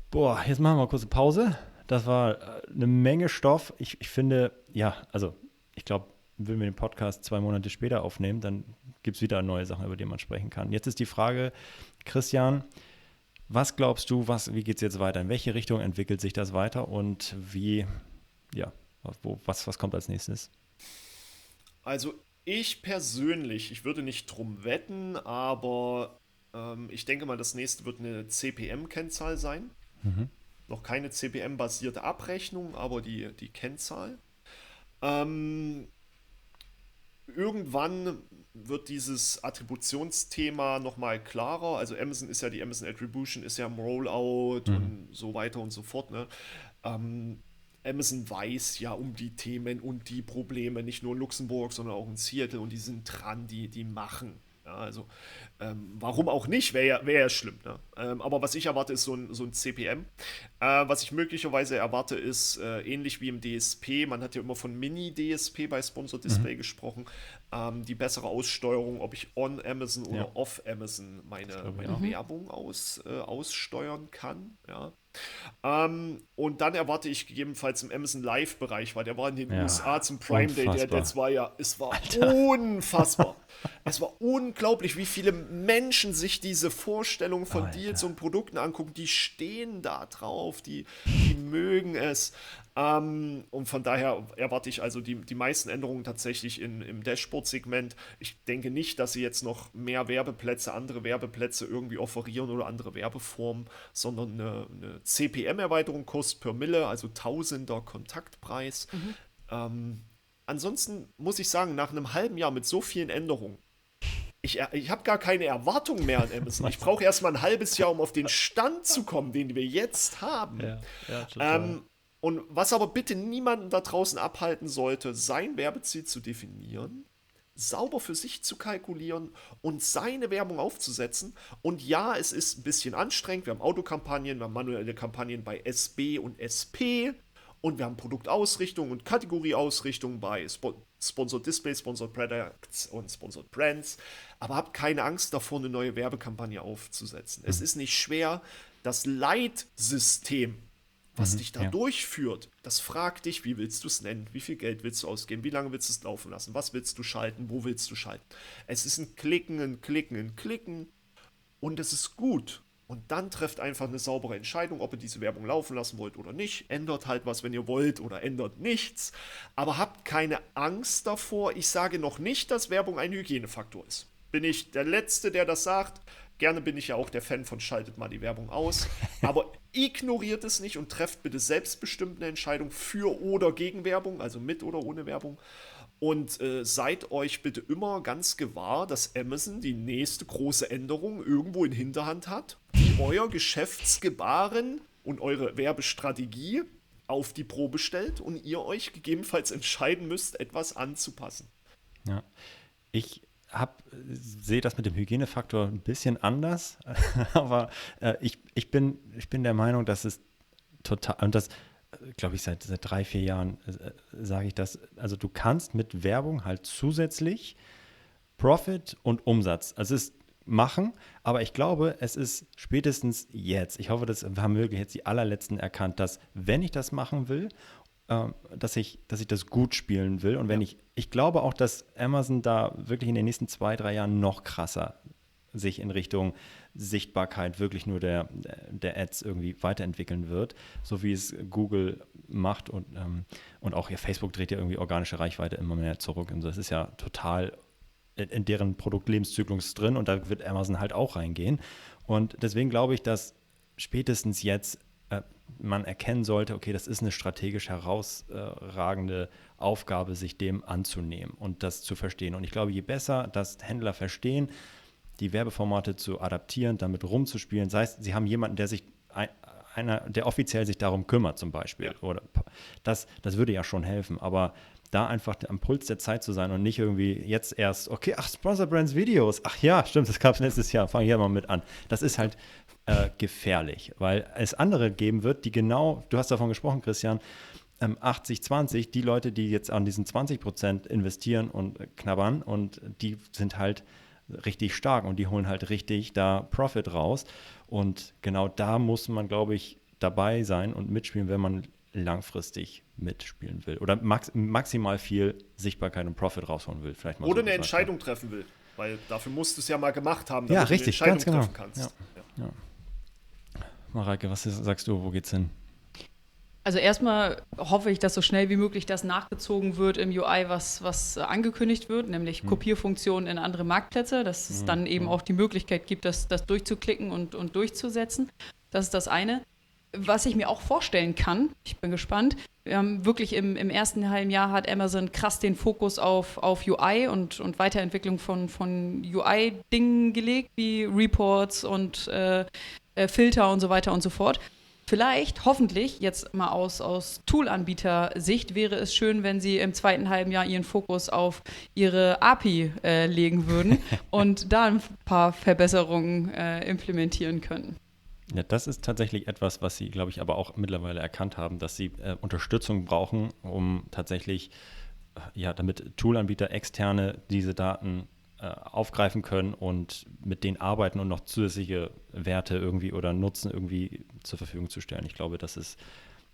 Boah, jetzt machen wir mal kurz eine Pause. Das war äh, eine Menge Stoff. Ich, ich finde, ja, also ich glaube, wenn wir den Podcast zwei Monate später aufnehmen, dann gibt es wieder neue Sachen, über die man sprechen kann. Jetzt ist die Frage, Christian, was glaubst du, was, wie geht es jetzt weiter? In welche Richtung entwickelt sich das weiter und wie, ja, wo, was, was kommt als nächstes? Also ich persönlich, ich würde nicht drum wetten, aber ähm, ich denke mal, das nächste wird eine CPM-Kennzahl sein. Mhm. Noch keine CPM-basierte Abrechnung, aber die, die Kennzahl. Ähm, irgendwann wird dieses Attributionsthema nochmal klarer. Also Amazon ist ja die Amazon Attribution, ist ja im Rollout mhm. und so weiter und so fort. Ne? Ähm, Amazon weiß ja um die Themen und die Probleme, nicht nur in Luxemburg, sondern auch in Seattle und die sind dran, die, die machen. Ja, also ähm, warum auch nicht, wäre ja, wär ja schlimm. Ne? Ähm, aber was ich erwarte, ist so ein, so ein CPM. Äh, was ich möglicherweise erwarte, ist äh, ähnlich wie im DSP. Man hat ja immer von Mini-DSP bei Sponsor Display mhm. gesprochen. Ähm, die bessere Aussteuerung, ob ich on Amazon oder ja. off Amazon meine, meine Werbung aus, äh, aussteuern kann. Ja. Ähm, und dann erwarte ich gegebenenfalls im Amazon Live-Bereich, weil der war in den ja, USA zum Prime Day, der, der war ja, es war Alter. unfassbar. es war unglaublich, wie viele Menschen sich diese Vorstellung von Alter. Deals und Produkten angucken. Die stehen da drauf, die, die mögen es. Ähm, und von daher erwarte ich also die, die meisten Änderungen tatsächlich in, im Dashboard-Segment. Ich denke nicht, dass sie jetzt noch mehr Werbeplätze, andere Werbeplätze irgendwie offerieren oder andere Werbeformen, sondern eine, eine CPM-Erweiterung, Kost per Mille, also Tausender Kontaktpreis. Mhm. Ähm, ansonsten muss ich sagen, nach einem halben Jahr mit so vielen Änderungen, ich, ich habe gar keine Erwartung mehr an Amazon. Ich brauche erst mal ein halbes Jahr, um auf den Stand zu kommen, den wir jetzt haben. Ja, ja. Ähm, Und was aber bitte niemanden da draußen abhalten sollte, sein Werbeziel zu definieren, sauber für sich zu kalkulieren und seine Werbung aufzusetzen. Und ja, es ist ein bisschen anstrengend. Wir haben Autokampagnen, wir haben manuelle Kampagnen bei SB und SP und wir haben Produktausrichtung und Kategorieausrichtung bei Sp Sponsored Display, Sponsored Products und Sponsored Brands. Aber habt keine Angst davor, eine neue Werbekampagne aufzusetzen. Mhm. Es ist nicht schwer. Das Leitsystem was mhm, dich da ja. durchführt, das fragt dich, wie willst du es nennen, wie viel Geld willst du ausgeben, wie lange willst du es laufen lassen, was willst du schalten, wo willst du schalten. Es ist ein Klicken, ein Klicken, ein Klicken und es ist gut. Und dann trefft einfach eine saubere Entscheidung, ob ihr diese Werbung laufen lassen wollt oder nicht. Ändert halt was, wenn ihr wollt, oder ändert nichts. Aber habt keine Angst davor. Ich sage noch nicht, dass Werbung ein Hygienefaktor ist. Bin ich der Letzte, der das sagt. Gerne bin ich ja auch der Fan von schaltet mal die Werbung aus. Aber ignoriert es nicht und trefft bitte selbstbestimmt eine Entscheidung für oder gegen Werbung, also mit oder ohne Werbung. Und äh, seid euch bitte immer ganz gewahr, dass Amazon die nächste große Änderung irgendwo in Hinterhand hat, die euer Geschäftsgebaren und eure Werbestrategie auf die Probe stellt und ihr euch gegebenenfalls entscheiden müsst, etwas anzupassen. Ja, ich sehe das mit dem Hygienefaktor ein bisschen anders, aber äh, ich, ich, bin, ich bin der Meinung, dass es total, und das glaube ich seit, seit drei, vier Jahren äh, sage ich das, also du kannst mit Werbung halt zusätzlich Profit und Umsatz, also es ist machen, aber ich glaube, es ist spätestens jetzt, ich hoffe, das haben wirklich jetzt die allerletzten erkannt, dass wenn ich das machen will dass ich, dass ich das gut spielen will. Und wenn ja. ich, ich glaube auch, dass Amazon da wirklich in den nächsten zwei, drei Jahren noch krasser sich in Richtung Sichtbarkeit wirklich nur der, der Ads irgendwie weiterentwickeln wird, so wie es Google macht und, ähm, und auch ihr Facebook dreht ja irgendwie organische Reichweite immer mehr zurück. Und das ist ja total in, in deren Produktlebenszyklus drin und da wird Amazon halt auch reingehen. Und deswegen glaube ich, dass spätestens jetzt man erkennen sollte, okay, das ist eine strategisch herausragende Aufgabe, sich dem anzunehmen und das zu verstehen. Und ich glaube, je besser das Händler verstehen, die Werbeformate zu adaptieren, damit rumzuspielen, sei es, sie haben jemanden, der sich einer, der offiziell sich darum kümmert, zum Beispiel. Ja. Oder das, das würde ja schon helfen. Aber da einfach am Puls der Zeit zu sein und nicht irgendwie jetzt erst, okay, ach, Sponsor Brands Videos, ach ja, stimmt, das gab es letztes Jahr, fange hier mal mit an. Das ist halt äh, gefährlich, weil es andere geben wird, die genau, du hast davon gesprochen, Christian, ähm, 80-20, die Leute, die jetzt an diesen 20 Prozent investieren und äh, knabbern und die sind halt richtig stark und die holen halt richtig da Profit raus. Und genau da muss man, glaube ich, dabei sein und mitspielen, wenn man langfristig mitspielen will oder max maximal viel Sichtbarkeit und Profit rausholen will. Vielleicht mal oder so eine Entscheidung treffen will, weil dafür musst du es ja mal gemacht haben, damit ja, richtig, du eine Entscheidung ganz genau. treffen kannst. Ja. Ja. Mareike, was sagst du, wo geht's hin? Also erstmal hoffe ich, dass so schnell wie möglich das nachgezogen wird im UI, was, was angekündigt wird, nämlich hm. Kopierfunktionen in andere Marktplätze, dass es hm. dann eben hm. auch die Möglichkeit gibt, das, das durchzuklicken und, und durchzusetzen. Das ist das eine. Was ich mir auch vorstellen kann, ich bin gespannt, wir haben wirklich im, im ersten halben Jahr hat Amazon krass den Fokus auf, auf UI und, und Weiterentwicklung von, von UI-Dingen gelegt, wie Reports und äh, äh, Filter und so weiter und so fort. Vielleicht, hoffentlich, jetzt mal aus, aus Tool-Anbieter-Sicht, wäre es schön, wenn Sie im zweiten halben Jahr Ihren Fokus auf Ihre API äh, legen würden und da ein paar Verbesserungen äh, implementieren können. Ja, das ist tatsächlich etwas, was Sie, glaube ich, aber auch mittlerweile erkannt haben, dass Sie äh, Unterstützung brauchen, um tatsächlich, äh, ja, damit Toolanbieter externe diese Daten äh, aufgreifen können und mit denen arbeiten und noch zusätzliche Werte irgendwie oder Nutzen irgendwie zur Verfügung zu stellen. Ich glaube, das ist,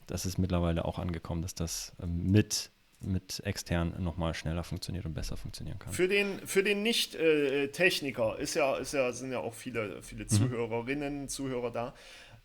das ist mittlerweile auch angekommen, dass das ähm, mit mit extern nochmal schneller funktioniert und besser funktionieren kann. Für den, für den Nicht-Techniker ist ja, ist ja, sind ja auch viele, viele mhm. Zuhörerinnen, Zuhörer da.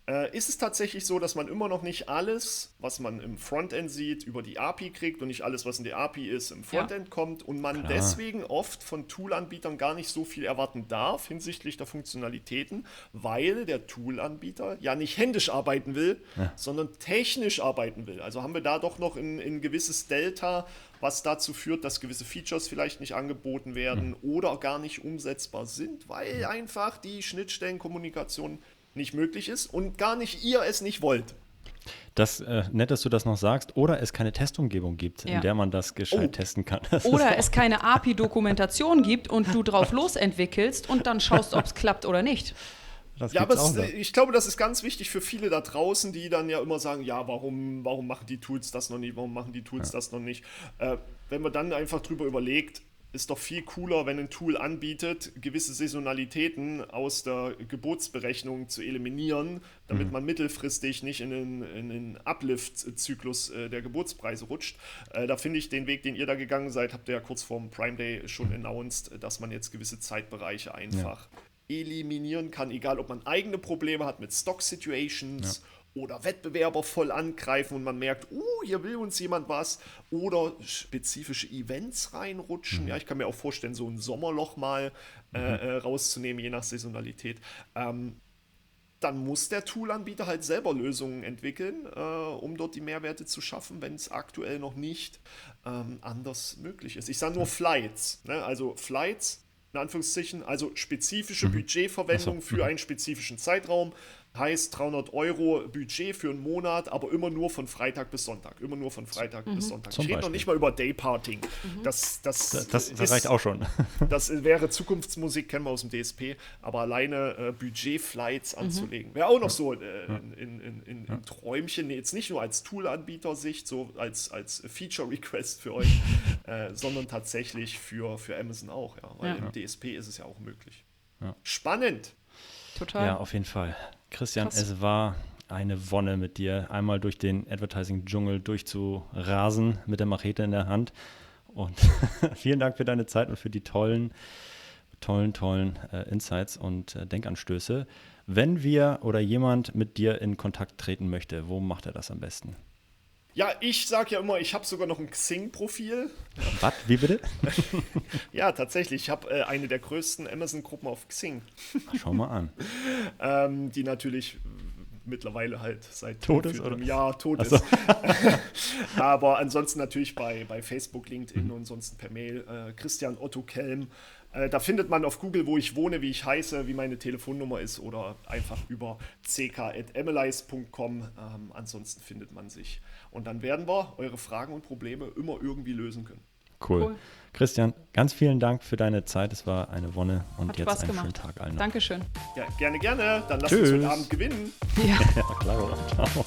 Äh, ist es tatsächlich so, dass man immer noch nicht alles, was man im Frontend sieht, über die API kriegt und nicht alles, was in der API ist, im Frontend ja. kommt und man Klar. deswegen oft von Toolanbietern gar nicht so viel erwarten darf hinsichtlich der Funktionalitäten, weil der Toolanbieter ja nicht händisch arbeiten will, ja. sondern technisch arbeiten will. Also haben wir da doch noch ein, ein gewisses Delta, was dazu führt, dass gewisse Features vielleicht nicht angeboten werden mhm. oder gar nicht umsetzbar sind, weil einfach die Schnittstellenkommunikation nicht möglich ist und gar nicht ihr es nicht wollt. Das äh, nett, dass du das noch sagst. Oder es keine Testumgebung gibt, ja. in der man das gescheit oh. testen kann. Das oder es keine API-Dokumentation gibt und du drauf losentwickelst und dann schaust, ob es klappt oder nicht. Das ja, aber es, ich glaube, das ist ganz wichtig für viele da draußen, die dann ja immer sagen, ja, warum, warum machen die Tools das noch nicht, warum machen die Tools ja. das noch nicht. Äh, wenn man dann einfach drüber überlegt, ist doch viel cooler, wenn ein Tool anbietet, gewisse Saisonalitäten aus der Geburtsberechnung zu eliminieren, damit mhm. man mittelfristig nicht in einen, in einen Uplift-Zyklus äh, der Geburtspreise rutscht. Äh, da finde ich den Weg, den ihr da gegangen seid, habt ihr ja kurz vorm Prime Day schon announced, dass man jetzt gewisse Zeitbereiche einfach ja. eliminieren kann, egal ob man eigene Probleme hat mit Stock-Situations. Ja oder Wettbewerber voll angreifen und man merkt, uh, hier will uns jemand was oder spezifische Events reinrutschen. Mhm. Ja, ich kann mir auch vorstellen, so ein Sommerloch mal äh, mhm. äh, rauszunehmen, je nach Saisonalität. Ähm, dann muss der Toolanbieter halt selber Lösungen entwickeln, äh, um dort die Mehrwerte zu schaffen, wenn es aktuell noch nicht ähm, anders möglich ist. Ich sage nur Flights. Ne? Also Flights, in Anführungszeichen, also spezifische mhm. Budgetverwendung so. für mhm. einen spezifischen Zeitraum heißt 300 Euro Budget für einen Monat, aber immer nur von Freitag bis Sonntag. Immer nur von Freitag mhm. bis Sonntag. Zum ich rede noch nicht mal über Dayparting. Mhm. Das, das, das, das, das ist, reicht auch schon. das wäre Zukunftsmusik, kennen wir aus dem DSP, aber alleine äh, Budget-Flights mhm. anzulegen, wäre auch noch so äh, in, in, in, in ja. Träumchen, jetzt nicht nur als Tool-Anbieter-Sicht, so als, als Feature-Request für euch, äh, sondern tatsächlich für, für Amazon auch, ja, weil ja. im DSP ist es ja auch möglich. Spannend. Total. Ja, auf jeden Fall. Christian, Krass. es war eine Wonne mit dir, einmal durch den Advertising-Dschungel durchzurasen mit der Machete in der Hand. Und vielen Dank für deine Zeit und für die tollen, tollen, tollen äh, Insights und äh, Denkanstöße. Wenn wir oder jemand mit dir in Kontakt treten möchte, wo macht er das am besten? Ja, ich sage ja immer, ich habe sogar noch ein Xing-Profil. Was? Wie bitte? ja, tatsächlich. Ich habe äh, eine der größten Amazon-Gruppen auf Xing. Schau mal an. ähm, die natürlich mittlerweile halt seit ist, einem Jahr tot so. ist. Aber ansonsten natürlich bei, bei Facebook, LinkedIn mhm. und sonst per Mail. Äh, Christian Otto Kelm äh, da findet man auf Google, wo ich wohne, wie ich heiße, wie meine Telefonnummer ist oder einfach über ck.emelize.com. Ähm, ansonsten findet man sich. Und dann werden wir eure Fragen und Probleme immer irgendwie lösen können. Cool. cool. Christian, ganz vielen Dank für deine Zeit. Es war eine Wonne und Hat jetzt Spaß einen gemacht. schönen Tag allen. Noch. Dankeschön. Ja, gerne, gerne. Dann lass uns heute Abend gewinnen. Ja, ja klar. Ciao.